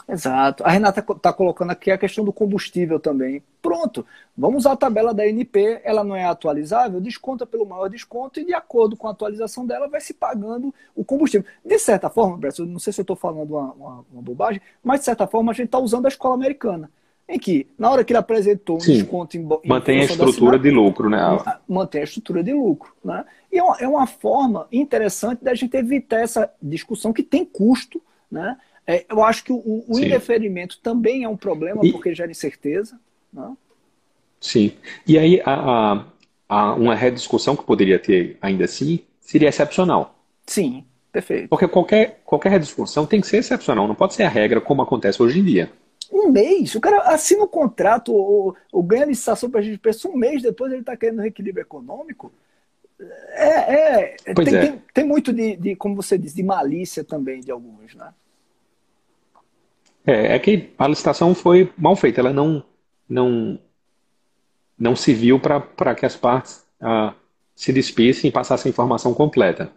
Exato. A Renata está colocando aqui a questão do combustível também. Pronto, vamos usar a tabela da NP, ela não é atualizável, desconta pelo maior desconto e de acordo com a atualização dela vai se pagando o combustível. De certa forma, Brett, não sei se eu estou falando uma, uma, uma, bobagem, mas de certa forma a gente está usando a escola americana. Em que, na hora que ele apresentou um Sim. desconto em, em Mantém a estrutura de lucro, né? Mantém a estrutura de lucro. Né? E é uma, é uma forma interessante da gente evitar essa discussão que tem custo, né? É, eu acho que o, o indeferimento também é um problema, e... porque gera incerteza. Não? Né? Sim. E aí, a, a, a, uma rediscussão que poderia ter ainda assim seria excepcional. Sim, perfeito. Porque qualquer, qualquer rediscussão tem que ser excepcional, não pode ser a regra como acontece hoje em dia. Um mês, o cara assina o um contrato ou, ou ganha licitação para a gente preço, um mês depois ele está querendo reequilíbrio econômico. É, é, tem, é. Tem, tem, muito de, de, como você diz, de malícia também de alguns, né? É, é que a licitação foi mal feita, ela não, não, não se viu para que as partes ah, se despissem e passassem a informação completa.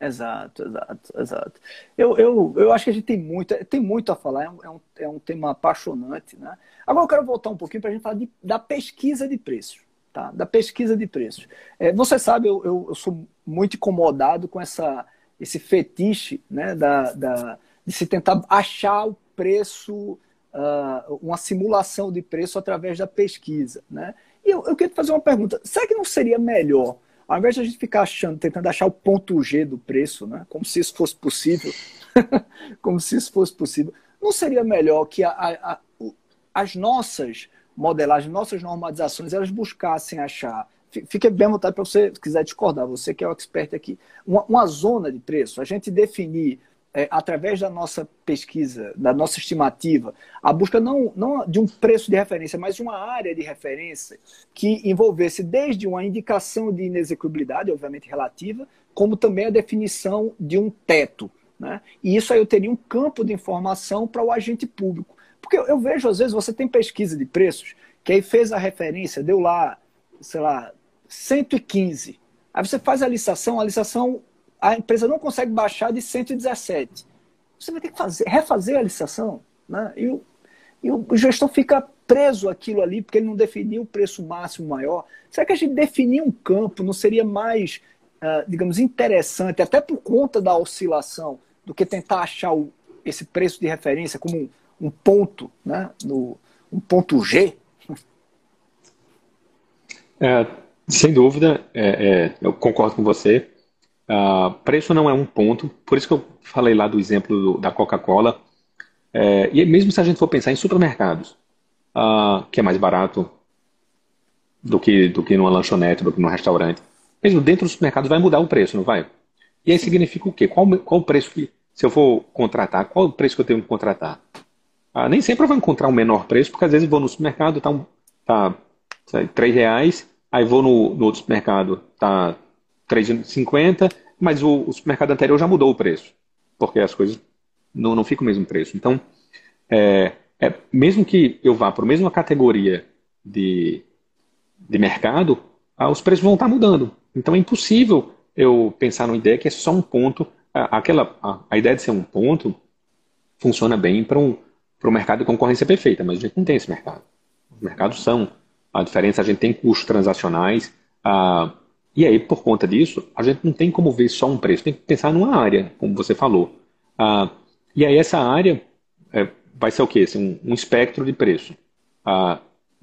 Exato, exato, exato. Eu, eu, eu acho que a gente tem muito, tem muito a falar, é um, é um, é tema apaixonante. Né? Agora eu quero voltar um pouquinho para a gente falar de, da pesquisa de preços. Tá? Da pesquisa de preços. É, você sabe, eu, eu, eu, sou muito incomodado com essa, esse fetiche né, da, da, de se tentar achar o preço, uh, uma simulação de preço através da pesquisa. Né? E eu, eu queria fazer uma pergunta: será que não seria melhor, ao invés de a gente ficar achando, tentando achar o ponto G do preço, né? como se isso fosse possível, como se isso fosse possível, não seria melhor que a, a, a, as nossas modelagens, nossas normalizações, elas buscassem achar fique bem à vontade para você, se quiser discordar, você que é o expert aqui. Uma, uma, zona de preço, a gente definir é, através da nossa pesquisa, da nossa estimativa, a busca não, não de um preço de referência, mas de uma área de referência que envolvesse desde uma indicação de inexecuibilidade, obviamente relativa, como também a definição de um teto. Né? E isso aí eu teria um campo de informação para o agente público. Porque eu, eu vejo, às vezes, você tem pesquisa de preços, que aí fez a referência, deu lá, sei lá, 115. Aí você faz a licitação, a licitação a empresa não consegue baixar de 117. Você vai ter que fazer, refazer a licitação. Né? E, o, e o gestor fica preso aquilo ali, porque ele não definiu o preço máximo maior. Será que a gente definir um campo não seria mais, uh, digamos, interessante, até por conta da oscilação, do que tentar achar o, esse preço de referência como um, um ponto, né? No, um ponto G? É, sem dúvida, é, é, eu concordo com você. Uh, preço não é um ponto, por isso que eu falei lá do exemplo do, da Coca-Cola. É, e mesmo se a gente for pensar em supermercados, uh, que é mais barato do que, do que numa lanchonete, do que num restaurante, mesmo dentro do supermercado vai mudar o preço, não vai? E aí significa o quê? Qual, qual o preço que, se eu for contratar, qual o preço que eu tenho que contratar? Uh, nem sempre eu vou encontrar um menor preço, porque às vezes eu vou no supermercado, tá, um, tá sabe, 3 reais, aí vou no, no outro supermercado, tá 3,50, mas o, o, supermercado anterior já mudou o preço, porque as coisas não, não ficam o mesmo preço. Então, é, é, mesmo que eu vá para a mesma categoria de, de mercado, ah, os preços vão estar mudando. Então, é impossível eu pensar numa ideia que é só um ponto. Aquela, a, a ideia de ser um ponto funciona bem para um, o mercado de concorrência perfeita, mas a gente não tem esse mercado. Os mercados são. A diferença, a gente tem custos transacionais, a, e aí, por conta disso, a gente não tem como ver só um preço, tem que pensar numa área, como você falou. Ah, e aí, essa área é, vai ser o quê? Assim, um, um, espectro de preço. Ah,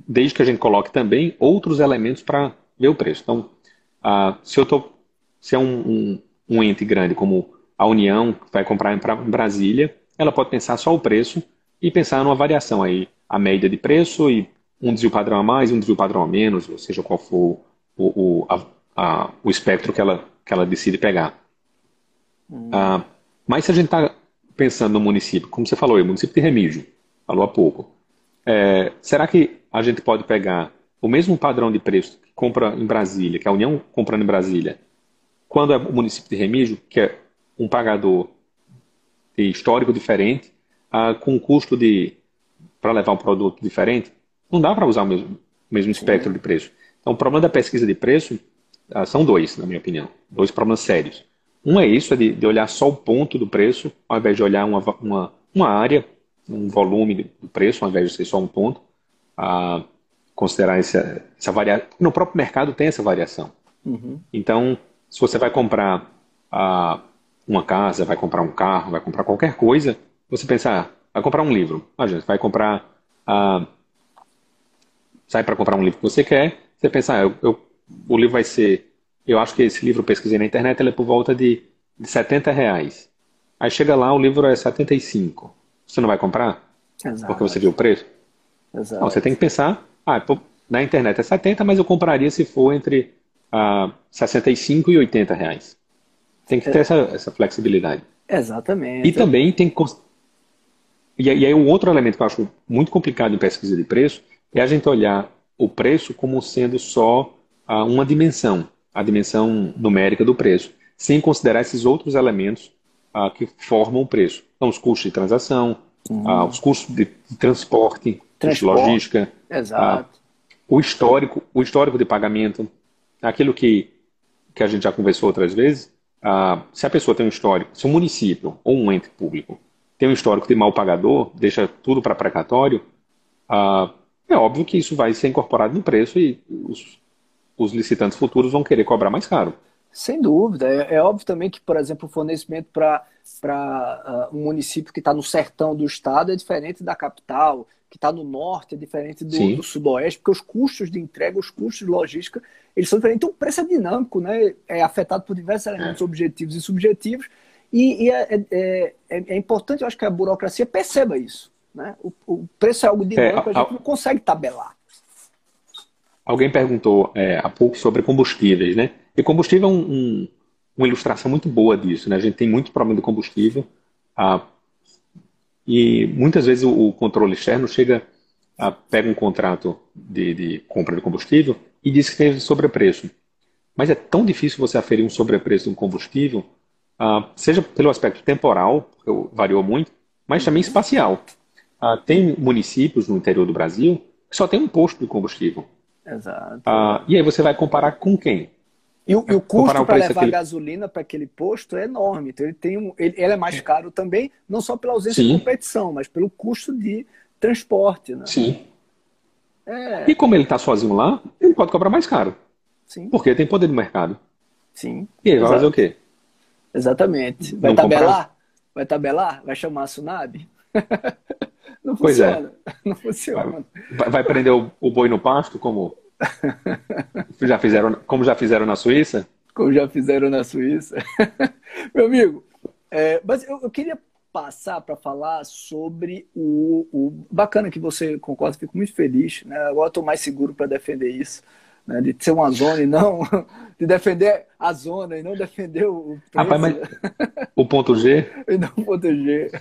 desde que a gente coloque também outros elementos para ver o preço. Então, ah, se eu tô, se é um, um, um, ente grande como a União, que vai comprar em, em Brasília, ela pode pensar só o preço e pensar numa variação aí, a média de preço e um desvio padrão a mais, um desvio padrão a menos, ou seja, qual for o, o a, a, o espectro que ela, que ela decide pegar. Hum. Ah, mas se a gente está pensando no município, como você falou, o município de Remígio, falou há pouco, é, será que a gente pode pegar o mesmo padrão de preço que compra em Brasília, que a União comprando em Brasília, quando é o município de Remígio, que é um pagador histórico diferente, ah, com um custo de para levar um produto diferente, não dá para usar o mesmo, mesmo espectro de preço. Então, o problema da pesquisa de preço ah, são dois, na minha opinião. Dois problemas sérios. Um é isso, é de, de, olhar só o ponto do preço, ao invés de olhar uma, uma, uma área um volume do preço, ao invés de ser só um ponto, a considerar essa, essa variação. No próprio mercado tem essa variação. Uhum. Então, se você vai comprar a, uma casa, vai comprar um carro, vai comprar qualquer coisa, você pensar, ah, vai comprar um livro. Ah, gente, vai comprar. Ah, sai para comprar um livro que você quer, você pensa, ah, eu, eu, o livro vai ser. Eu acho que esse livro eu pesquisei na internet, ele é por volta de, de 70 reais. Aí chega lá, o livro é 75. Você não vai comprar? Exato. Porque você viu o preço? Exato. Não, você tem que pensar, ah, na internet é 70, mas eu compraria se for entre ah, 65 e 80 reais. Tem que ter é. essa, essa flexibilidade. Exatamente. E também tem que. E aí, um outro elemento que eu acho muito complicado em pesquisa de preço é a gente olhar o preço como sendo só ah, uma dimensão, a dimensão numérica do preço, sem considerar esses outros elementos ah, que formam o preço. Então, os custos de transação, uhum. ah, os custos de transporte, transporte. de logística, Exato. o histórico, o histórico de pagamento, aquilo que, que a gente já conversou outras vezes, ah, se a pessoa tem um histórico, se um município ou um ente público tem um histórico de mal pagador, deixa tudo para precatório, ah, é óbvio que isso vai ser incorporado no preço e os, os licitantes futuros vão querer cobrar mais caro. Sem dúvida. É, é óbvio também que, por exemplo, o fornecimento para uh, um município que está no sertão do estado é diferente da capital, que está no norte é diferente do, do, sudoeste, porque os custos de entrega, os custos de logística, eles são diferentes. Então, o preço é dinâmico, né? é afetado por diversos elementos é. objetivos e subjetivos, e, e é, é, é, é, importante, eu acho que a burocracia perceba isso. Né? O, o preço é algo dinâmico, é, a gente não consegue tabelar. Alguém perguntou é, há pouco sobre combustíveis, né? E combustível é um, um, uma ilustração muito boa disso, né? A gente tem muito problema de combustível ah, e muitas vezes o, o, controle externo chega, pega um contrato de, de compra de combustível e diz que tem sobrepreço. Mas é tão difícil você aferir um sobrepreço de um combustível, ah, seja pelo aspecto temporal, porque variou muito, mas também espacial. Ah, tem municípios no interior do Brasil que só tem um posto de combustível. Exato. Ah, e aí você vai comparar com quem? E o, e o custo para levar aquele... gasolina para aquele posto é enorme. Então ele tem um, ele, ele, é mais caro também, não só pela ausência Sim. de competição, mas pelo custo de transporte. Né? Sim. É... E como ele está sozinho lá, ele pode cobrar mais caro. Sim. Porque tem poder de mercado. Sim. E ele vai fazer o quê? Exatamente. Vai não tabelar? Comprar? Vai tabelar? Vai chamar a Sunab? Não pois é. funciona. É. Não funciona. Vai, vai prender o, o, boi no pasto, como já fizeram, como já fizeram na Suíça? Como já fizeram na Suíça. Meu amigo, é, mas eu, eu, queria passar para falar sobre o, o, Bacana que você concorda, fico muito feliz. Né? Agora estou mais seguro para defender isso. Né? De ser uma zona e não. De defender a zona e não defender o. Preço. Rapaz, mas o ponto G? E não o ponto G.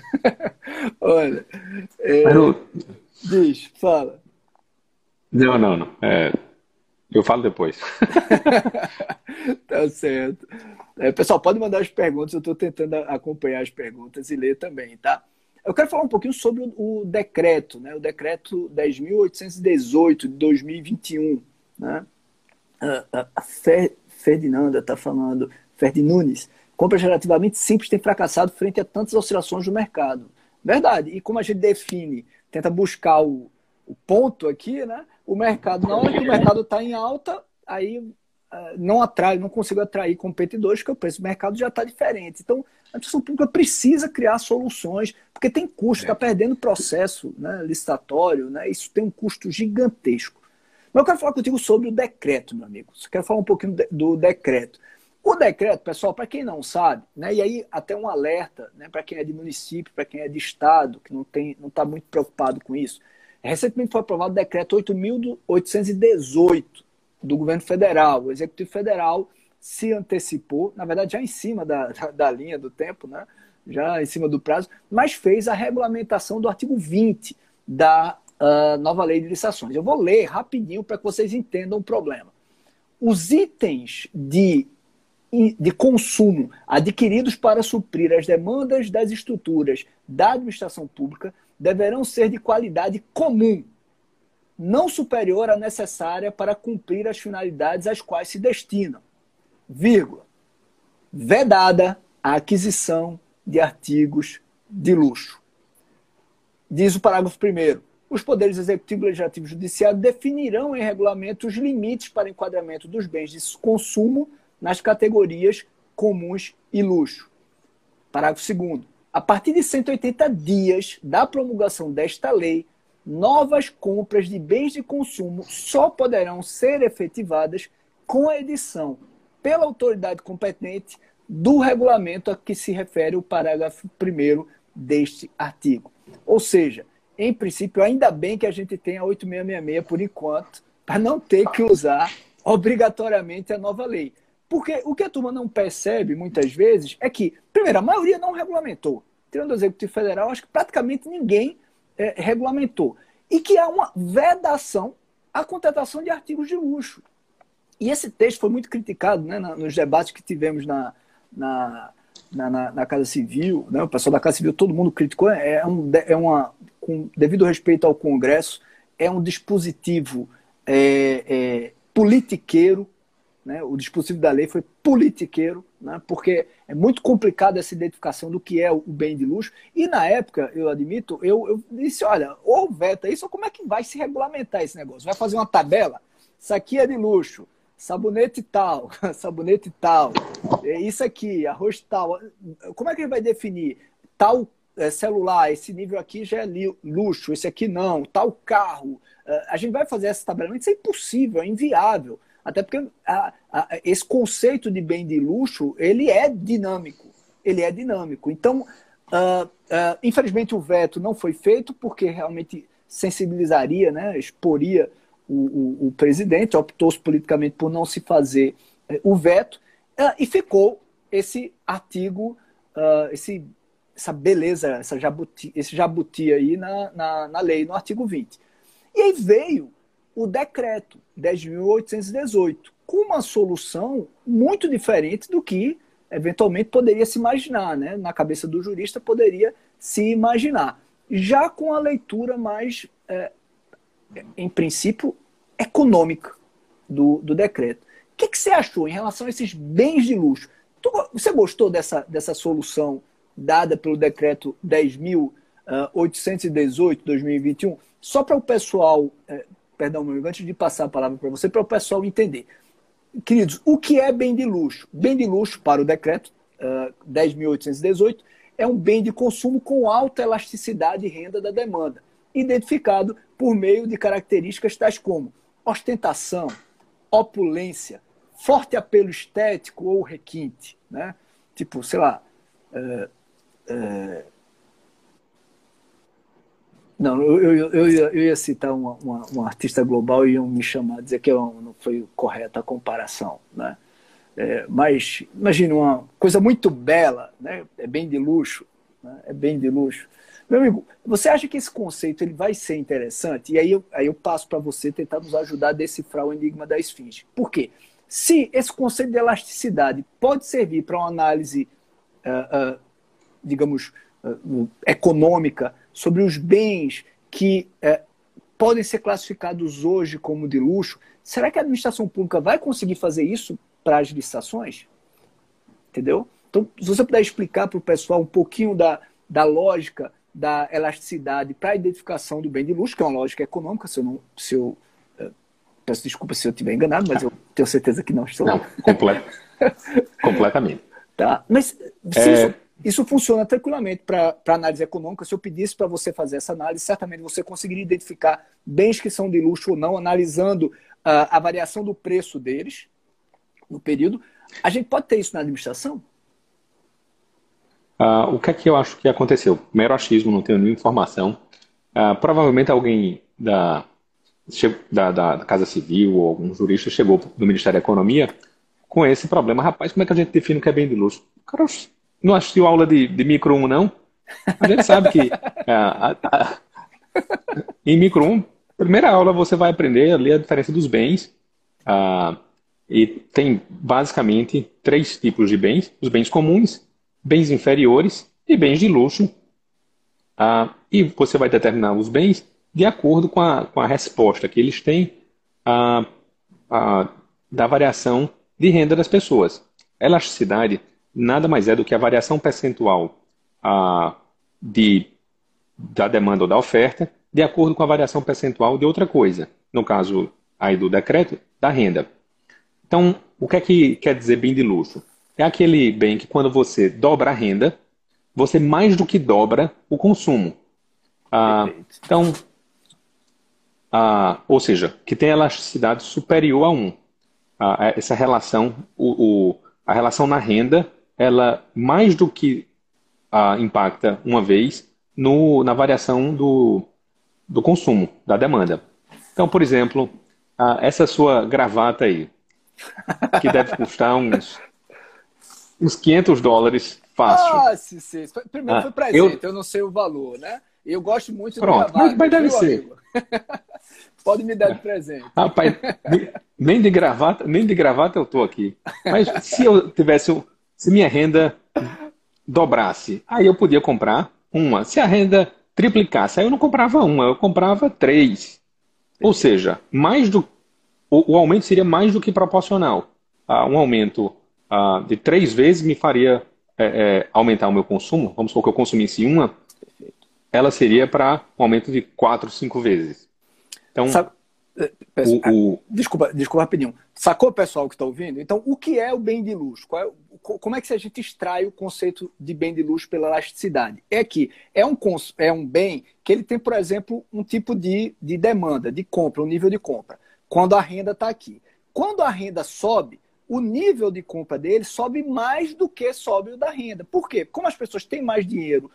Olha. É... Eu... Diz, fala. Não, não, não. É... Eu falo depois. tá certo. É, pessoal, pode mandar as perguntas, eu estou tentando acompanhar as perguntas e ler também, tá? Eu quero falar um pouquinho sobre o, o decreto, né? O decreto 10.818 de 2021, né? A, a Fer, Ferdinanda está falando, Ferdinunes, compra relativamente simples tem fracassado frente a tantas oscilações do mercado. Verdade. E como a gente define, tenta buscar o, o ponto aqui, né? O mercado, na hora que o mercado está em alta, aí uh, não atrai, não consigo atrair competidores, porque o preço do mercado já está diferente. Então, a administração pública precisa criar soluções, porque tem custo, está perdendo processo né, licitatório, né? Isso tem um custo gigantesco. Mas eu quero falar contigo sobre o decreto, meu amigo. Eu quero falar um pouquinho do decreto. O decreto, pessoal, para quem não sabe, né, e aí até um alerta né, para quem é de município, para quem é de estado, que não está não tá muito preocupado com isso. Recentemente foi aprovado o decreto 8.818 do governo federal. O Executivo Federal se antecipou, na verdade, já em cima da, da, da linha do tempo, né, já em cima do prazo, mas fez a regulamentação do artigo 20 da uh, nova lei de licitações. Eu vou ler rapidinho para que vocês entendam o problema. Os itens de de consumo adquiridos para suprir as demandas das estruturas da administração pública deverão ser de qualidade comum, não superior à necessária para cumprir as finalidades às quais se destinam. Vírgula. Vedada a aquisição de artigos de luxo. diz o parágrafo 1 os poderes executivo, legislativo e judiciário definirão em regulamento os limites para enquadramento dos bens de consumo nas categorias comuns e luxo. Parágrafo 2 A partir de 180 dias da promulgação desta lei, novas compras de bens de consumo só poderão ser efetivadas com a edição pela autoridade competente do regulamento a que se refere o parágrafo 1 deste artigo. Ou seja, em princípio, ainda bem que a gente tem a 8666 por enquanto, para não ter que usar obrigatoriamente a nova lei. Porque o que a turma não percebe muitas vezes é que, primeiro, a maioria não regulamentou. Tirando o Executivo Federal, acho que praticamente ninguém é, regulamentou. E que há uma vedação à contratação de artigos de luxo. E esse texto foi muito criticado né, nos debates que tivemos na, na, na, na, Casa Civil, né? o pessoal da Casa Civil, todo mundo criticou, é, um, é uma, com devido respeito ao Congresso, é um dispositivo é, é, politiqueiro, né? o dispositivo da lei foi politiqueiro, né? porque é muito complicado essa identificação do que é o bem de luxo, e na época, eu admito, eu, eu disse, olha, ou veta isso, ou como é que vai se regulamentar esse negócio? Vai fazer uma tabela? Isso aqui é de luxo, sabonete tal, sabonete tal, é isso aqui, arroz tal. Como é que ele vai definir tal celular, esse nível aqui já é luxo, esse aqui não, tal carro? É, a gente vai fazer esse tabelamento, isso é impossível, é inviável. Até porque a, a, esse conceito de bem de luxo, ele é dinâmico. Ele é dinâmico. Então, uh, uh, infelizmente o veto não foi feito porque realmente sensibilizaria, né, exporia o, o, o presidente, optou-se politicamente por não se fazer uh, o veto, e ficou esse artigo, esse, essa beleza, essa jabuti, esse jabuti aí na, na, na lei, no artigo 20. E aí veio o decreto 10.818, com uma solução muito diferente do que eventualmente poderia se imaginar, né? na cabeça do jurista poderia se imaginar. Já com a leitura mais, é, em princípio, econômica do, do decreto. O que, que, você achou em relação a esses bens de luxo? Você gostou dessa, dessa solução dada pelo decreto 10.818-2021? Ah, Só para o pessoal é, perdão, meu antes de passar a palavra para você, para o pessoal entender. Queridos, o que é bem de luxo? Bem de luxo, para o decreto uh, ah, 10.818, é um bem de consumo com alta elasticidade e renda da demanda, identificado por meio de características tais como ostentação, opulência, forte apelo estético ou requinte. Né? Tipo, sei lá, uh, não, eu, eu, eu, ia, eu ia citar uma, uma, uma, artista global e iam me chamar, dizer que não foi correta a comparação. Né? É, mas imagine uma coisa muito bela, né? é bem de luxo, né? é bem de luxo. Meu amigo, você acha que esse conceito ele vai ser interessante? E aí eu, aí eu passo para você tentar nos ajudar a decifrar o enigma da esfinge. Por quê? Se esse conceito de elasticidade pode servir para uma análise, uh, uh, digamos, uh, econômica, sobre os bens que é, podem ser classificados hoje como de luxo, será que a administração pública vai conseguir fazer isso para as licitações? Entendeu? Então, se você puder explicar para o pessoal um pouquinho da, da lógica da elasticidade para a identificação do bem de luxo, que é uma lógica econômica, se eu não. Se eu, é, peço desculpa se eu estiver enganado, mas eu tenho certeza que não estou. Não, complet... completamente. Tá, mas se é... isso isso funciona tranquilamente para análise econômica. Se eu pedisse para você fazer essa análise, certamente você conseguiria identificar bens que são de luxo ou não, analisando uh, a variação do preço deles no período. A gente pode ter isso na administração? Uh, o que é que eu acho que aconteceu? Mero achismo, não tenho nenhuma informação. Uh, provavelmente alguém da, da, da, Casa Civil ou algum jurista chegou do Ministério da Economia com esse problema. Rapaz, como é que a gente define o que é bem de luxo? Cara, não assistiu aula de, de micro 1, não? A gente sabe que a, a, em micro 1, primeira aula você vai aprender a ler a diferença dos bens. Uh, e tem basicamente três tipos de bens: os bens comuns, bens inferiores e bens de luxo. Uh, e você vai determinar os bens de acordo com a, com a resposta que eles têm uh, da variação de renda das pessoas. Elasticidade nada mais é do que a variação percentual ah, de da demanda ou da oferta, de acordo com a variação percentual de outra coisa. No caso aí do decreto, da renda. Então, o que é que quer dizer bem de luxo? É aquele bem que quando você dobra a renda, você mais do que dobra o consumo. Ah, então, ah, ou seja, que tem elasticidade superior a 1. Ah, essa relação, o, o, a relação na renda, ela mais do que ah, impacta uma vez no, na variação do, do consumo, da demanda. Então, por exemplo, ah, essa sua gravata aí, que deve custar uns, uns 500 dólares fácil. Ah, sim, sim. Primeiro ah, foi presente, eu... eu... não sei o valor, né? Eu gosto muito Pronto, de gravata. Mas, mas deve ser. Pode me dar de presente. Rapaz, nem de gravata, nem de gravata eu tô aqui. Mas se eu tivesse, se minha renda dobrasse, aí eu podia comprar uma. Se a renda triplicasse, aí eu não comprava uma, eu comprava três. Ou seja, mais do o, o aumento seria mais do que proporcional. Ah, um aumento ah, de três vezes me faria é, é, aumentar o meu consumo. Vamos supor que eu consumisse uma, ela seria para um aumento de quatro, cinco vezes. Então, Sabe, é, o, o... Desculpa, desculpa rapidinho. Sacou, pessoal que está ouvindo? Então, o que é o bem de luxo? É, como é que a gente extrai o conceito de bem de luxo pela elasticidade? É que é um, é um bem que ele tem, por exemplo, um tipo de, de demanda, de compra, um nível de compra, quando a renda está aqui. Quando a renda sobe, o nível de compra dele sobe mais do que sobe o da renda. Por quê? Como as pessoas têm mais dinheiro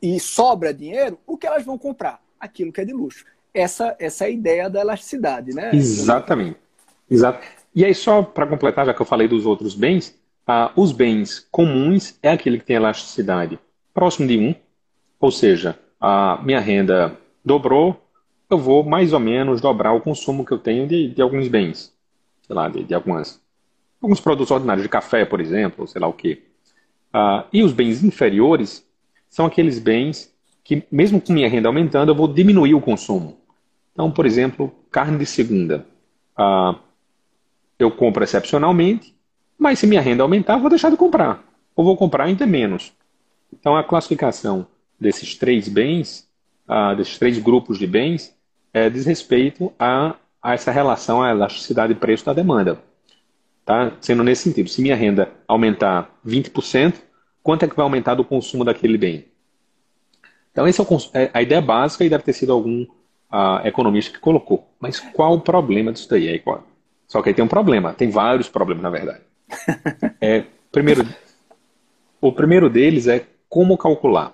e sobra dinheiro, o que elas vão comprar? Aquilo que é de luxo essa, essa ideia da elasticidade, né? Exatamente. Exato. E aí, só para completar, já que eu falei dos outros bens, ah, os bens comuns é aquele que tem elasticidade próximo de 1, ou seja, a minha renda dobrou, eu vou mais ou menos dobrar o consumo que eu tenho de, de alguns bens, sei lá, de, de algumas, alguns produtos ordinários, de café, por exemplo, sei lá o quê. Ah, e os bens inferiores são aqueles bens que, mesmo com minha renda aumentando, eu vou diminuir o consumo. Então, por exemplo, carne de segunda. Ah, eu compro excepcionalmente, mas se minha renda aumentar, vou deixar de comprar. Ou vou comprar ainda menos. Então, a classificação desses três bens, ah, desses três grupos de bens, é, diz respeito a, a essa relação, à elasticidade de preço da demanda. Tá? Sendo nesse sentido, se minha renda aumentar 20%, quanto é que vai aumentar do consumo daquele bem? Então, essa é, é a ideia básica e deve ter sido algum a economista que colocou. Mas qual o problema disso daí? É igual. Só que aí tem um problema, tem vários problemas, na verdade. É, primeiro, o primeiro deles é como calcular.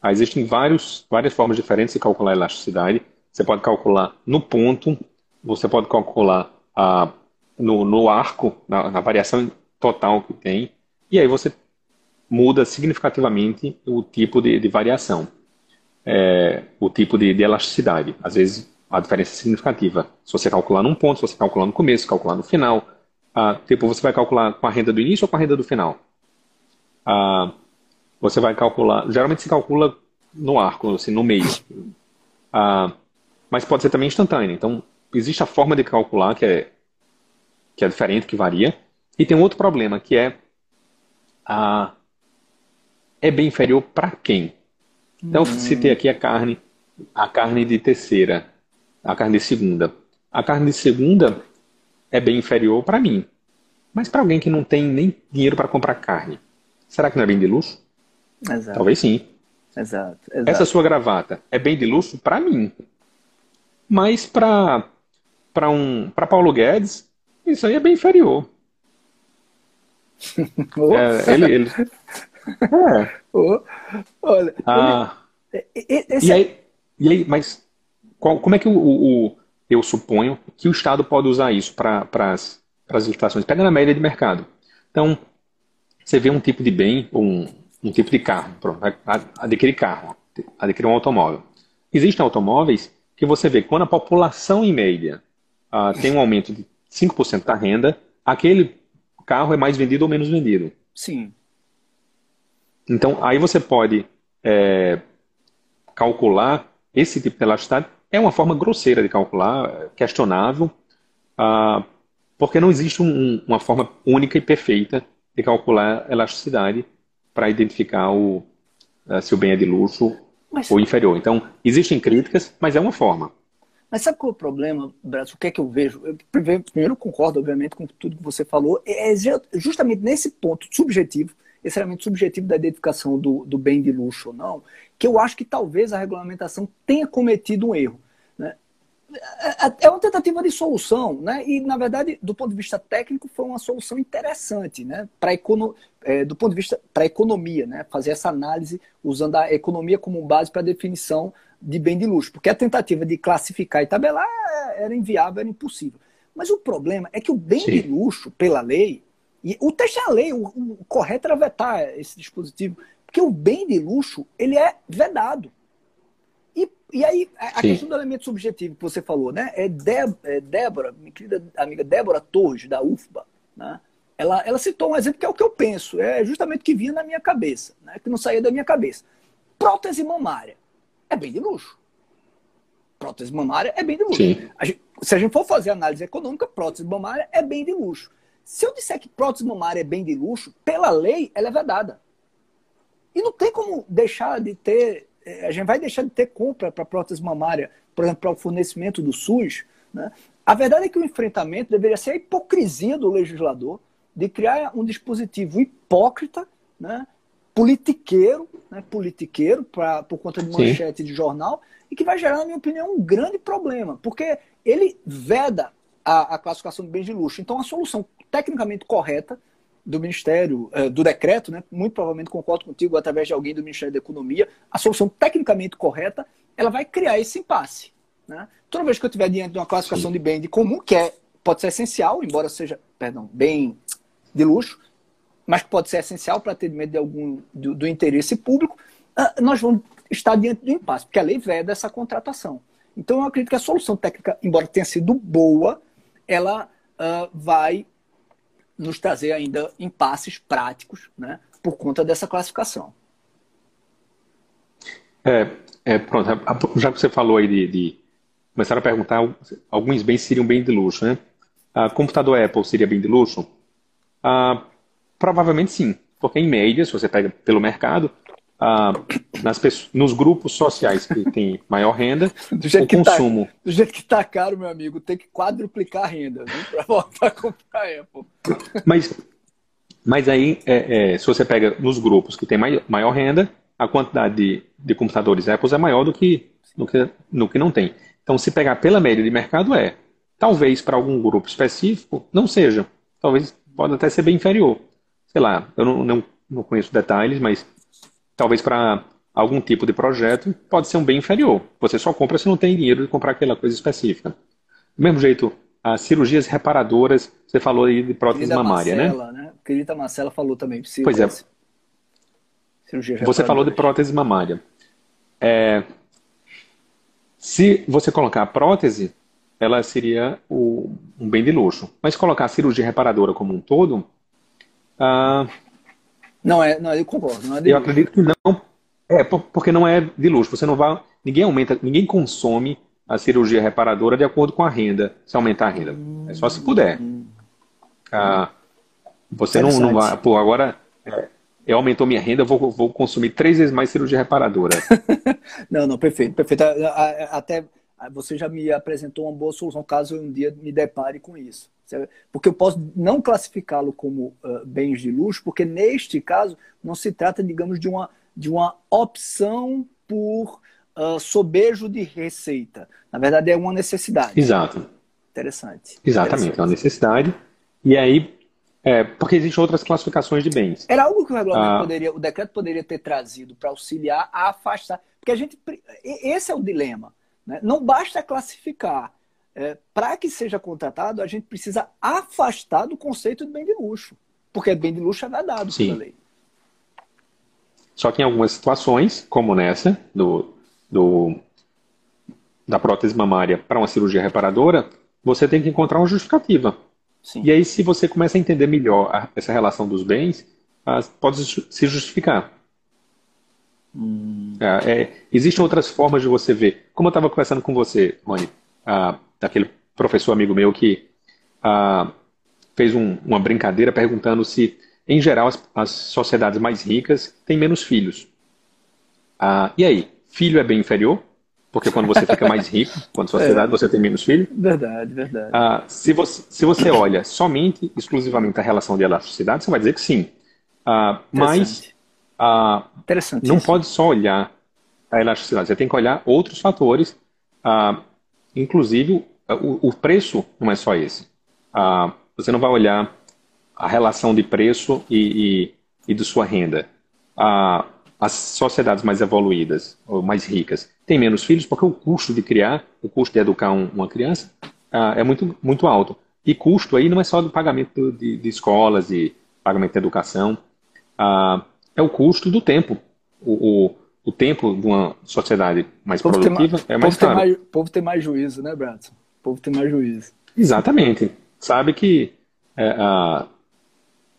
Ah, existem vários, várias formas diferentes de calcular a elasticidade. Você pode calcular no ponto, você pode calcular ah, no, no arco, na, na variação total que tem, e aí você muda significativamente o tipo de, de variação é, o tipo de, de, elasticidade. Às vezes a diferença é significativa. Se você calcular num ponto, se você calcular no começo, calcular no final. Ah, tipo, você vai calcular com a renda do início ou com a renda do final? Ah, você vai calcular. Geralmente se calcula no arco, assim, no meio. Ah, mas pode ser também instantâneo. Então, existe a forma de calcular que é, que é diferente, que varia. E tem um outro problema, que é a, é bem inferior para quem? Então, uhum. citei aqui a carne, a carne de terceira, a carne de segunda. A carne de segunda é bem inferior para mim. Mas para alguém que não tem nem dinheiro para comprar carne, será que não é bem de luxo? Exato. Talvez sim. Exato, exato. Essa sua gravata é bem de luxo para mim. Mas para para um para Paulo Guedes, isso aí é bem inferior. é, ele, ele, é. Olha. Ah, esse... e, aí, e aí, mas qual, como é que o, o, eu suponho que o Estado pode usar isso para as licitações? Pega na média de mercado. Então, você vê um tipo de bem, um, um tipo de carro, pronto, adquirir carro, adquirir um automóvel. Existem automóveis que você vê quando a população em média uh, tem um aumento de 5% da renda, aquele carro é mais vendido ou menos vendido. Sim. Então, aí você pode é, calcular esse tipo de elasticidade. É uma forma grosseira de calcular, questionável, ah, porque não existe um, uma forma única e perfeita de calcular elasticidade para identificar o, ah, se o bem é de luxo mas, ou inferior. Então, existem críticas, mas é uma forma. Mas sabe qual é o problema, Braço? O que é que eu vejo? Eu, primeiro, concordo, obviamente, com tudo que você falou. É justamente nesse ponto subjetivo, extremamente subjetivo da identificação do, do bem de luxo ou não, que eu acho que talvez a regulamentação tenha cometido um erro. Né? É, é, é uma tentativa de solução, né? e, na verdade, do ponto de vista técnico, foi uma solução interessante né? para econo... É, do ponto de vista para a economia, né? fazer essa análise usando a economia como base para a definição de bem de luxo, porque a tentativa de classificar e tabelar era inviável, era impossível. Mas o problema é que o bem Sim. de luxo, pela lei, e o texto é a lei, o, o, correto era vetar esse dispositivo, porque o bem de luxo, ele é vedado. E, e aí, a, a questão do elemento subjetivo que você falou, né? É, Dé, é Débora, minha querida amiga Débora Torres, da UFBA, né? Ela, ela citou um exemplo que é o que eu penso, é justamente o que vinha na minha cabeça, né? que não saía da minha cabeça. Prótese mamária é bem de luxo. Prótese mamária é bem de luxo. Gente, se a gente for fazer análise econômica, prótese mamária é bem de luxo. Se eu disser que prótese mamária é bem de luxo, pela lei, ela é vedada. E não tem como deixar de ter. Eh, a gente vai deixar de ter compra para prótese mamária, por exemplo, para o fornecimento do SUS. Né? A verdade é que o enfrentamento deveria ser a hipocrisia do legislador de criar um dispositivo hipócrita, né? politiqueiro, né? politiqueiro pra, por conta de manchete Sim. de jornal, e que vai gerar, na minha opinião, um grande problema, porque ele veda a, a classificação de bens de luxo. Então, a solução tecnicamente correta do Ministério, eh, do decreto, né, muito provavelmente concordo contigo, através de alguém do Ministério da Economia, a solução tecnicamente correta, ela vai criar esse impasse. Né? Toda vez que eu estiver diante de uma classificação de bem de comum, que é, pode ser essencial, embora seja, perdão, bem de luxo, mas que pode ser essencial para atendimento de algum, do, do interesse público, uh, nós vamos estar diante do impasse, porque a lei veda essa contratação. Então, eu acredito que a solução técnica, embora tenha sido boa, ela uh, vai nos trazer ainda impasses práticos né, por conta dessa classificação. É, é, pronto, já que você falou aí de, de começar a perguntar, alguns bens seriam bem de luxo, né? Ah, computador Apple seria bem de luxo? Ah, provavelmente sim, porque em média, se você pega pelo mercado, ah, nas pessoas, nos grupos sociais que têm maior renda, do jeito o que tá- consumo. Tá, do jeito que está caro, meu amigo, tem que quadruplicar a renda para voltar a comprar Apple. Mas, mas aí, é, é, se você pega nos grupos que têm maior renda, a quantidade de, de computadores Apple é maior do que, do que, no que não tem. Então, se pegar pela média de mercado, é. Talvez para algum grupo específico não seja. Talvez pode até ser bem inferior. Sei lá, eu não, não, não conheço detalhes, mas talvez para algum tipo de projeto pode ser um bem inferior. Você só compra se não tem dinheiro de comprar aquela coisa específica. Do mesmo jeito, as cirurgias reparadoras, você falou aí de prótese Querida mamária, né? Marcela, né? né? Querida Marcela falou também. Pois é. Você falou de prótese mamária. É, se você colocar a prótese, ela seria o, um bem de luxo. Mas colocar a cirurgia reparadora como um todo, ah, não é, não, eu concordo. Não é eu acredito que não. É, porque não é de luxo. Você não vai. Ninguém aumenta, ninguém consome a cirurgia reparadora de acordo com a renda, se aumentar a renda. É só se puder. Ah, você não, não vai. Pô, agora é, eu aumentou minha renda, eu vou, vou consumir três vezes mais cirurgia reparadora. não, não, perfeito, perfeito. Até você já me apresentou uma boa solução caso eu um dia me depare com isso. Porque eu posso não classificá-lo como uh, bens de luxo, porque neste caso não se trata, digamos, de uma, de uma opção por uh, sobejo de receita. Na verdade, é uma necessidade. Exato. Interessante. Exatamente, Interessante. é uma necessidade. E aí, é, porque existem outras classificações de bens. Era algo que o regulamento ah. poderia, o decreto poderia ter trazido para auxiliar a afastar. Porque a gente. Esse é o dilema. Né? Não basta classificar é, para que seja contratado, a gente precisa afastar do conceito de bem de luxo. Porque bem de luxo é vedado Sim. pela lei. Só que em algumas situações, como nessa, do, do da prótese mamária para uma cirurgia reparadora, você tem que encontrar uma justificativa. Sim. E aí, se você começa a entender melhor a, essa relação dos bens, as, pode se justificar. Hum. É, é, existem outras formas de você ver. Como eu estava conversando com você, Rony, ah, daquele professor amigo meu que ah, fez um, uma brincadeira perguntando se, em geral, as, as, sociedades mais ricas têm menos filhos. Ah, e aí? filho é bem inferior, porque quando você fica mais rico, quando sociedade, é. você tem menos filho. Verdade, verdade. Ah, se, você, se você olha somente, exclusivamente a relação de elasticidade, você vai dizer que sim. Ah, mas ah, não pode só olhar a elasticidade, você tem que olhar outros fatores, ah, inclusive o, o, preço não é só esse. Ah, você não vai olhar a relação de preço e, e, e de sua renda. Ah, as sociedades mais evoluídas ou mais ricas têm menos filhos porque o custo de criar, o custo de educar um, uma criança uh, é muito, muito alto. E custo aí não é só do pagamento de, de escolas e pagamento de educação, uh, é o custo do tempo. O, o, o, tempo de uma sociedade mais produtiva mais, é mais caro. O povo tem mais juízo, né, Bradson? O povo tem mais juízo. Exatamente. Sabe que, é, uh,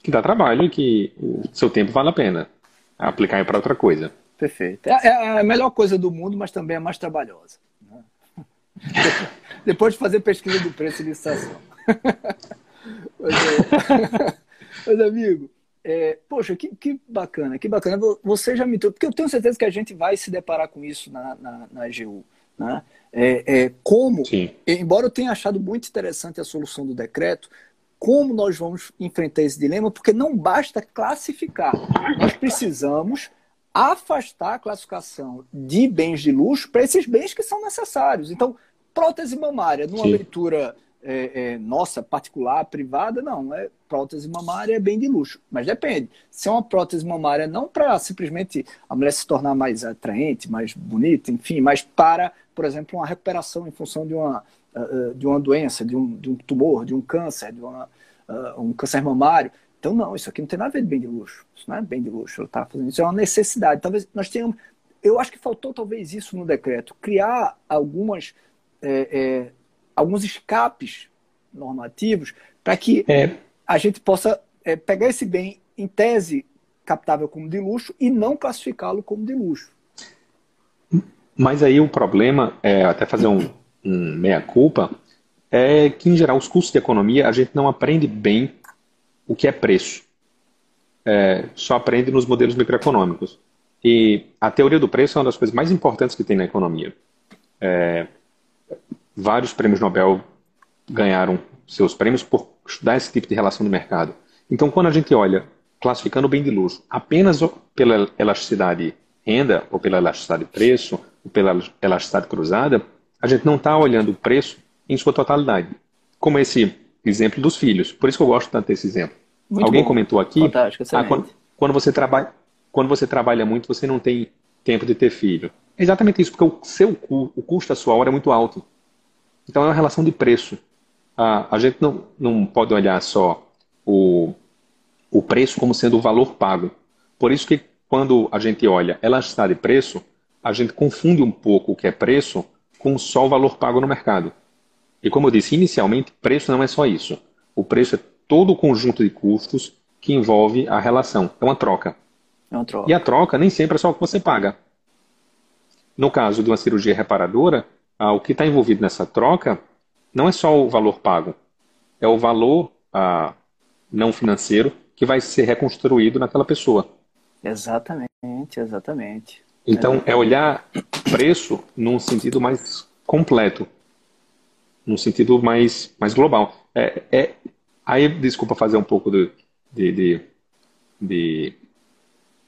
que dá trabalho e que o seu tempo vale a pena aplicar para outra coisa. Perfeito. É, é, a melhor coisa do mundo, mas também é mais trabalhosa. Né? Depois de fazer pesquisa do preço e licitação. mas, é... mas, amigo, é, poxa, que, que, bacana, que bacana. Você já me trouxe, porque eu tenho certeza que a gente vai se deparar com isso na, na, na AGU. Né? É, é, como, Sim. embora eu tenha achado muito interessante a solução do decreto, como nós vamos enfrentar esse dilema, porque não basta classificar. Nós precisamos afastar a classificação de bens de luxo para esses bens que são necessários. Então, prótese mamária, numa Sim. leitura é, é, nossa, particular, privada, não. É, prótese mamária é bem de luxo. Mas depende. Se é uma prótese mamária não para simplesmente a mulher se tornar mais atraente, mais bonita, enfim, mas para, por exemplo, uma recuperação em função de uma uh, de uma doença, de um, de um tumor, de um câncer, de uma, uh, um câncer mamário. Então, não, isso aqui não tem nada a ver de bem de luxo. Isso não é bem de luxo. Ela está fazendo isso, é uma necessidade. Talvez nós tenhamos. Eu acho que faltou talvez isso no decreto, criar algumas, é, é, alguns escapes normativos para que é. a gente possa é, pegar esse bem em tese captável como de luxo e não classificá-lo como de luxo. Mas aí o problema é até fazer um, um meia-culpa, é que, em geral, os cursos de economia, a gente não aprende bem o que é preço. É, só aprende nos modelos microeconômicos. E a teoria do preço é uma das coisas mais importantes que tem na economia. É, vários prêmios Nobel ganharam seus prêmios por estudar esse tipo de relação de mercado. Então, quando a gente olha classificando o bem de luxo apenas pela elasticidade renda, ou pela elasticidade preço, ou pela elasticidade cruzada, a gente não está olhando o preço em sua totalidade. Como esse exemplo dos filhos. Por isso que eu gosto tanto desse exemplo. Muito Alguém bom. comentou aqui, ah, quando, quando, você trabalha, quando você trabalha muito, você não tem tempo de ter filho. É exatamente isso, porque o seu o custo da sua hora é muito alto. Então é uma relação de preço. Ah, a gente não, não pode olhar só o, o preço como sendo o valor pago. Por isso que quando a gente olha elasticidade de preço, a gente confunde um pouco o que é preço com só o valor pago no mercado. E como eu disse inicialmente, preço não é só isso. O preço é todo o conjunto de custos que envolve a relação. É uma troca. É uma troca. E a troca nem sempre é só o que você paga. No caso de uma cirurgia reparadora, ah, o que está envolvido nessa troca não é só o valor pago, é o valor ah, não financeiro que vai ser reconstruído naquela pessoa. Exatamente, exatamente. Então, é olhar preço num sentido mais completo, num sentido mais, mais global. É, é, aí, desculpa fazer um pouco de, de, de, de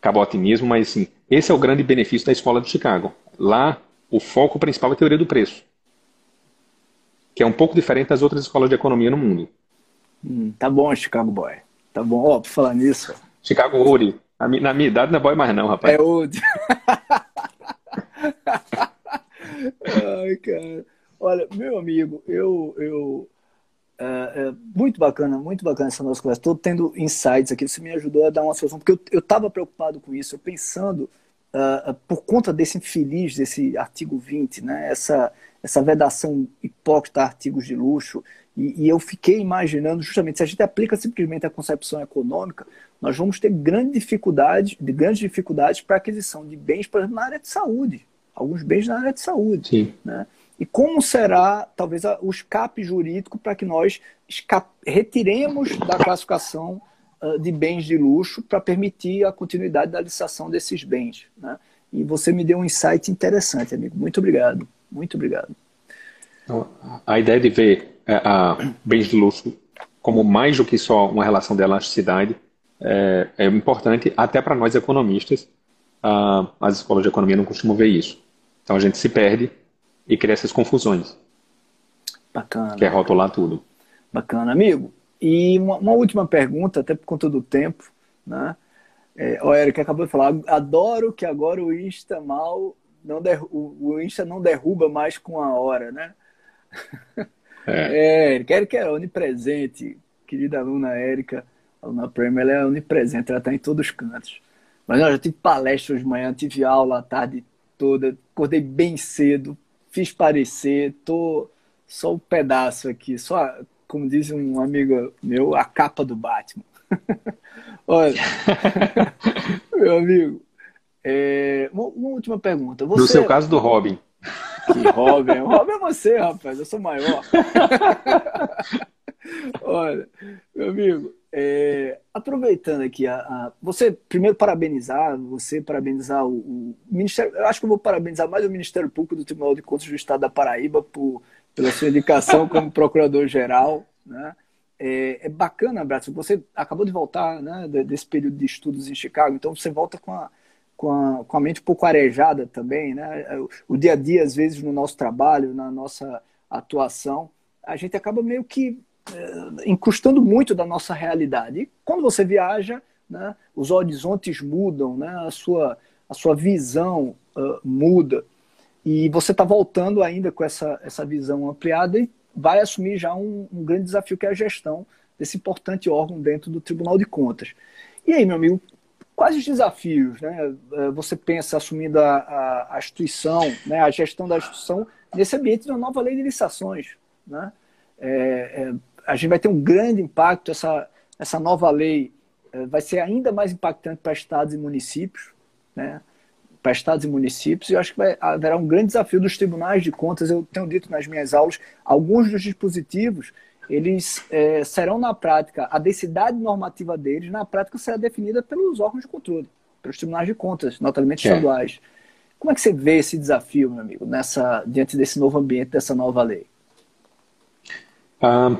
cabotinismo, mas assim, esse é o grande benefício da escola de Chicago. Lá, o foco principal é a teoria do preço, que é um pouco diferente das outras escolas de economia no mundo. Hum, tá bom, Chicago Boy. Tá bom. Ó, oh, por falar nisso. Chicago Uri. Na minha idade não é boy mais não, rapaz. É Old. Ai, cara. Olha, meu amigo, eu, eu é, é, muito bacana, muito bacana essa nossa conversa. Estou tendo insights aqui. Você me ajudou a dar uma solução, porque eu estava preocupado com isso, eu pensando uh, por conta desse infeliz, desse artigo 20, né? essa, essa vedação hipócrita a artigos de luxo. E, e, eu fiquei imaginando, justamente, se a gente aplica simplesmente a concepção econômica, nós vamos ter grande dificuldade, grandes dificuldades para aquisição de bens, por exemplo, na área de saúde alguns bens na área de saúde. Sim. Né? E como será, talvez, o escape jurídico para que nós retiremos da classificação de bens de luxo para permitir a continuidade da licitação desses bens? Né? e você me deu um insight interessante, amigo. Muito obrigado. Muito obrigado. Então, a ideia de ver é, a bens de luxo como mais do que só uma relação de elasticidade é, é importante até para nós economistas. Ah, as escolas de economia não costumam ver isso. Então a gente se perde e cria essas confusões. Bacana. Que é rotular tudo. Bacana, amigo. E uma, uma última pergunta, até por conta do tempo, né? É, o Eric acabou de falar, adoro que agora o Insta mal não derru o Insta não derruba mais com a hora, né? É, é Eric, Eric é onipresente, querida aluna Érica, aluna Prêmio, ela é onipresente, ela está em todos os cantos. Mas eu já tive palestra de manhã, tive aula a tarde toda, acordei bem cedo, fiz parecer, tô só um pedaço aqui, só, como diz um amigo meu, a capa do Batman. Olha, meu amigo, é, uma, uma, última pergunta. Você... No seu caso do Robin. Que Robin? O Robin é você, rapaz, eu sou maior. Olha, meu amigo, é, aproveitando aqui, a, a, você primeiro parabenizar, você parabenizar o, o, Ministério, eu acho que eu vou parabenizar mais o Ministério Público do Tribunal de Contas do Estado da Paraíba por, pela sua indicação como procurador-geral, né? É, é, bacana, Braço, você acabou de voltar né, desse período de estudos em Chicago, então você volta com a, com a, com a mente um pouco arejada também, né? O dia a dia, às vezes, no nosso trabalho, na nossa atuação, a gente acaba meio que é, encostando muito da nossa realidade. E quando você viaja, né, os horizontes mudam, né, a, sua, a sua visão uh, muda. E você está voltando ainda com essa, essa visão ampliada e vai assumir já um, um, grande desafio que é a gestão desse importante órgão dentro do Tribunal de Contas. E aí, meu amigo, quais os desafios né, é, você pensa assumindo a, a, a instituição, né, a gestão da instituição nesse ambiente uma nova lei de licitações? Né? É, é, a gente vai ter um grande impacto, essa, essa nova lei é, vai ser ainda mais impactante para estados e municípios, né? Para estados e municípios, e eu acho que vai, haverá um grande desafio dos tribunais de contas. Eu tenho dito nas minhas aulas, alguns dos dispositivos, eles é, serão na prática, a densidade normativa deles, na prática, será definida pelos órgãos de controle, pelos tribunais de contas, notadamente é. estaduais. Como é que você vê esse desafio, meu amigo, nessa, diante desse novo ambiente, dessa nova lei? Ah,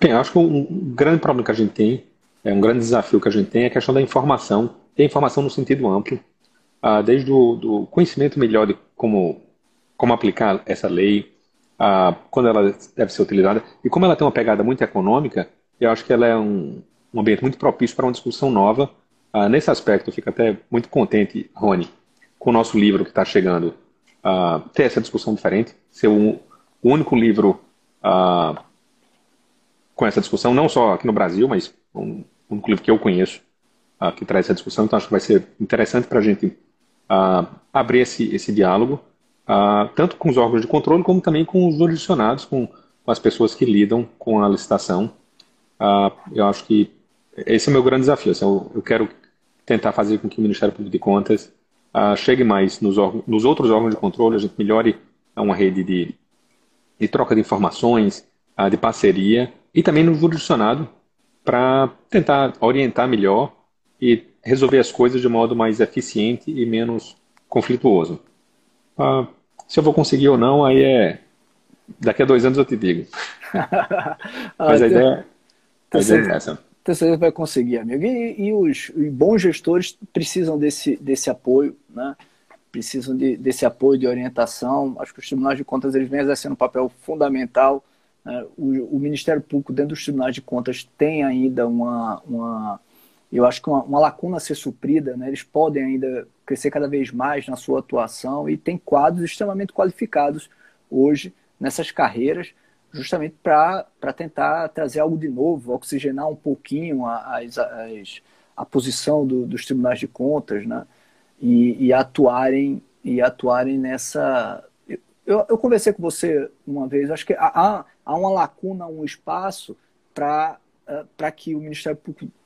bem, acho que um grande problema que a gente tem, é um grande desafio que a gente tem é a questão da informação, e informação no sentido amplo, ah, desde o do conhecimento melhor de como, como aplicar essa lei, ah, quando ela deve ser utilizada, e como ela tem uma pegada muito econômica, eu acho que ela é um, um ambiente muito propício para uma discussão nova. Ah, nesse aspecto, eu fico até muito contente, Rony, com o nosso livro que está chegando, ter essa discussão diferente, ser o, único livro com essa discussão, não só aqui no Brasil, mas um único livro que eu conheço que traz essa discussão, então acho que vai ser interessante para a gente uh, abrir esse, esse diálogo, tanto com os órgãos de controle, como também com os jurisdicionados, com, com as pessoas que lidam com a licitação. Eu acho que esse é o meu grande desafio. Assim, eu, eu, quero tentar fazer com que o Ministério Público de Contas chegue mais nos, nos, outros órgãos de controle, a gente melhore uma rede de, de troca de informações, de parceria, e também no jurisdicionado, para tentar orientar melhor e resolver as coisas de modo mais eficiente e menos conflituoso. Ah, se eu vou conseguir ou não, aí é. Daqui a dois anos eu te digo. Mas a ideia, a ideia é essa. Tenho certeza vai conseguir, amigo. E, e os e bons gestores precisam desse, desse apoio, né? precisam de, desse apoio de orientação. Acho que os tribunais de contas eles vêm exercendo um papel fundamental. Né? O, o Ministério Público, dentro dos tribunais de contas, tem ainda uma, uma eu acho que uma, uma, lacuna a ser suprida, né? eles podem ainda crescer cada vez mais na sua atuação e tem quadros extremamente qualificados hoje nessas carreiras, justamente para tentar trazer algo de novo, oxigenar um pouquinho a, as, as, a posição do, dos tribunais de contas, né? E, e, atuarem e atuarem nessa. Eu, eu conversei com você uma vez, acho que há, há uma lacuna, um espaço para que o Ministério Público eh,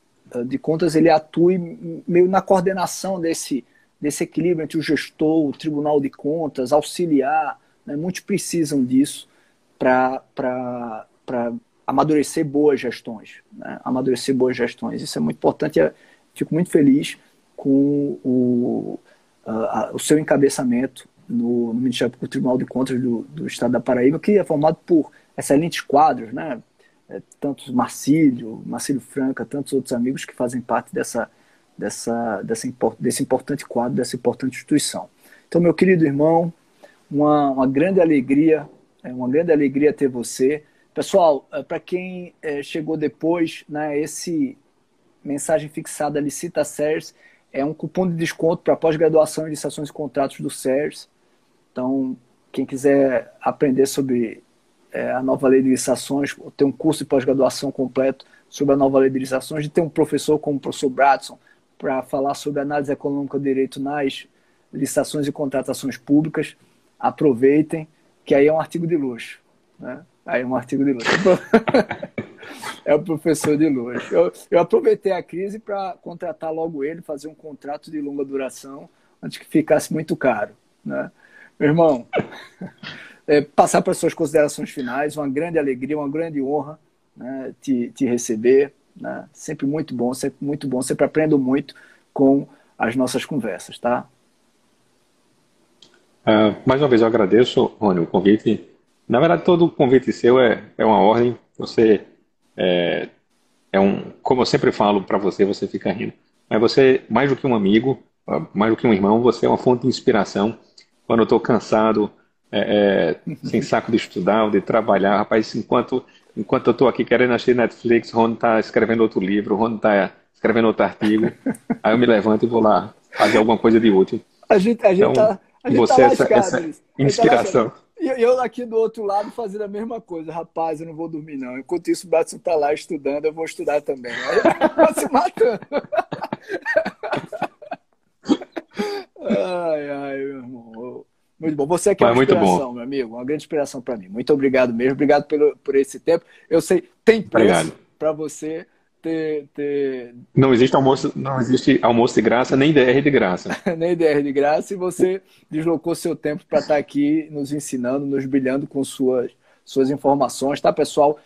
de contas ele atue meio na coordenação desse, desse equilíbrio entre o gestor, o tribunal de contas, auxiliar. Né? Muitos precisam disso para amadurecer boas gestões. Né? Amadurecer boas gestões. Isso é muito importante. Eu fico muito feliz com o, uh, o seu encabeçamento no, no Ministério Público Tribunal de Contas do, do Estado da Paraíba, que é formado por excelentes quadros, né? É, tantos Marcílio, Marcílio Franca, tantos outros amigos que fazem parte dessa, dessa, dessa, desse importante quadro, dessa importante instituição. Então, meu querido irmão, uma, uma grande alegria, é uma grande alegria ter você. Pessoal, é, para quem é, chegou depois, né, esse mensagem fixada Licita SERS é um cupom de desconto para pós-graduação em licitações e contratos do SERS. Então, quem quiser aprender sobre é, a nova lei de licitações, ter um curso de pós-graduação completo sobre a nova lei de licitações, de ter um professor como o professor Bradson para falar sobre análise econômica do direito nas licitações e contratações públicas, aproveitem, que aí é um artigo de luxo. Né? Aí é um artigo de luxo. é o professor de luxo. Eu, eu aproveitei a crise para contratar logo ele, fazer um contrato de longa duração, antes que ficasse muito caro. Né? Meu irmão, é, passar para as suas considerações finais, uma grande alegria, uma grande honra né, te, te receber. Né? Sempre muito bom, sempre muito bom, sempre aprendo muito com as nossas conversas, tá? Uh, mais uma vez eu agradeço, Rony, o convite. Na verdade, todo convite seu é, é uma ordem. Você é, é um, como eu sempre falo para você, você fica rindo. Mas você, mais do que um amigo, mais do que um irmão, você é uma fonte de inspiração. Quando eu estou cansado, é, é, sem saco de estudar ou de trabalhar, rapaz, enquanto, enquanto eu estou aqui querendo assistir Netflix, o Rony está escrevendo outro livro, o Rony está escrevendo outro artigo, aí eu me levanto e vou lá fazer alguma coisa de útil. A gente, a gente então, tá, a gente você tá essa, essa tá inspiração. E eu aqui do outro lado fazendo a mesma coisa. Rapaz, eu não vou dormir, não. Enquanto isso, o Batson tá lá estudando, eu vou estudar também. Aí se matando. ai, ai, meu irmão. Muito bom. Você aqui é uma inspiração, meu amigo. Uma grande inspiração para mim. Muito obrigado mesmo. Obrigado pelo, por esse tempo. Eu sei, tem preço para você ter, ter, Não existe almoço, não existe almoço de graça, nem DR de graça. nem DR de graça, e você deslocou seu tempo para estar tá aqui nos ensinando, nos brilhando com suas, suas informações, tá, pessoal?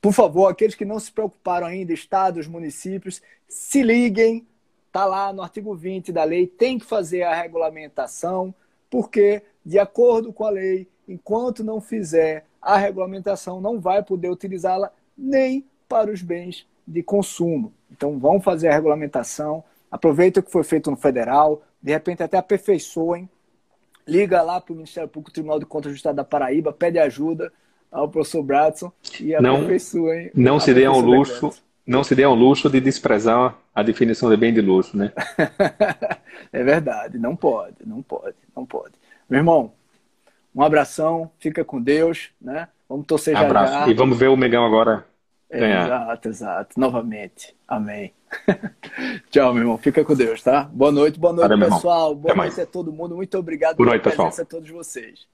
Por favor, aqueles que não se preocuparam ainda, estados, municípios, se liguem, tá lá no artigo 20 da lei, tem que fazer a regulamentação, porque, de acordo com a lei, enquanto não fizer a regulamentação, não vai poder utilizá-la nem para os bens de consumo. Então, vão fazer a regulamentação, aproveita o que foi feito no federal, de repente até aperfeiçoem, liga lá para o Ministério Público Tribunal de Contas do Estado da Paraíba, pede ajuda ao professor Bradson e aperfeiçoem. Não, não se dê ao luxo, não se dê ao luxo de desprezar a definição de bem de luxo, né? é verdade, não pode, não pode, não pode. Meu irmão, um abração, fica com Deus, né? Vamos torcer já, Abraço. já. E vamos ver o Megão agora ganhar. Exato, exato. Novamente. Amém. Tchau, meu irmão. Fica com Deus, tá? Boa noite, boa noite, Valeu, pessoal. Boa Até noite mais. a todo mundo. Muito obrigado boa noite, pela presença pessoal. a todos vocês.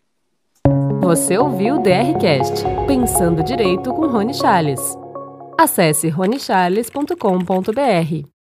Você ouviu o DRCast, Pensando Direito com Rony Charles. Acesse ronecharles.com.br.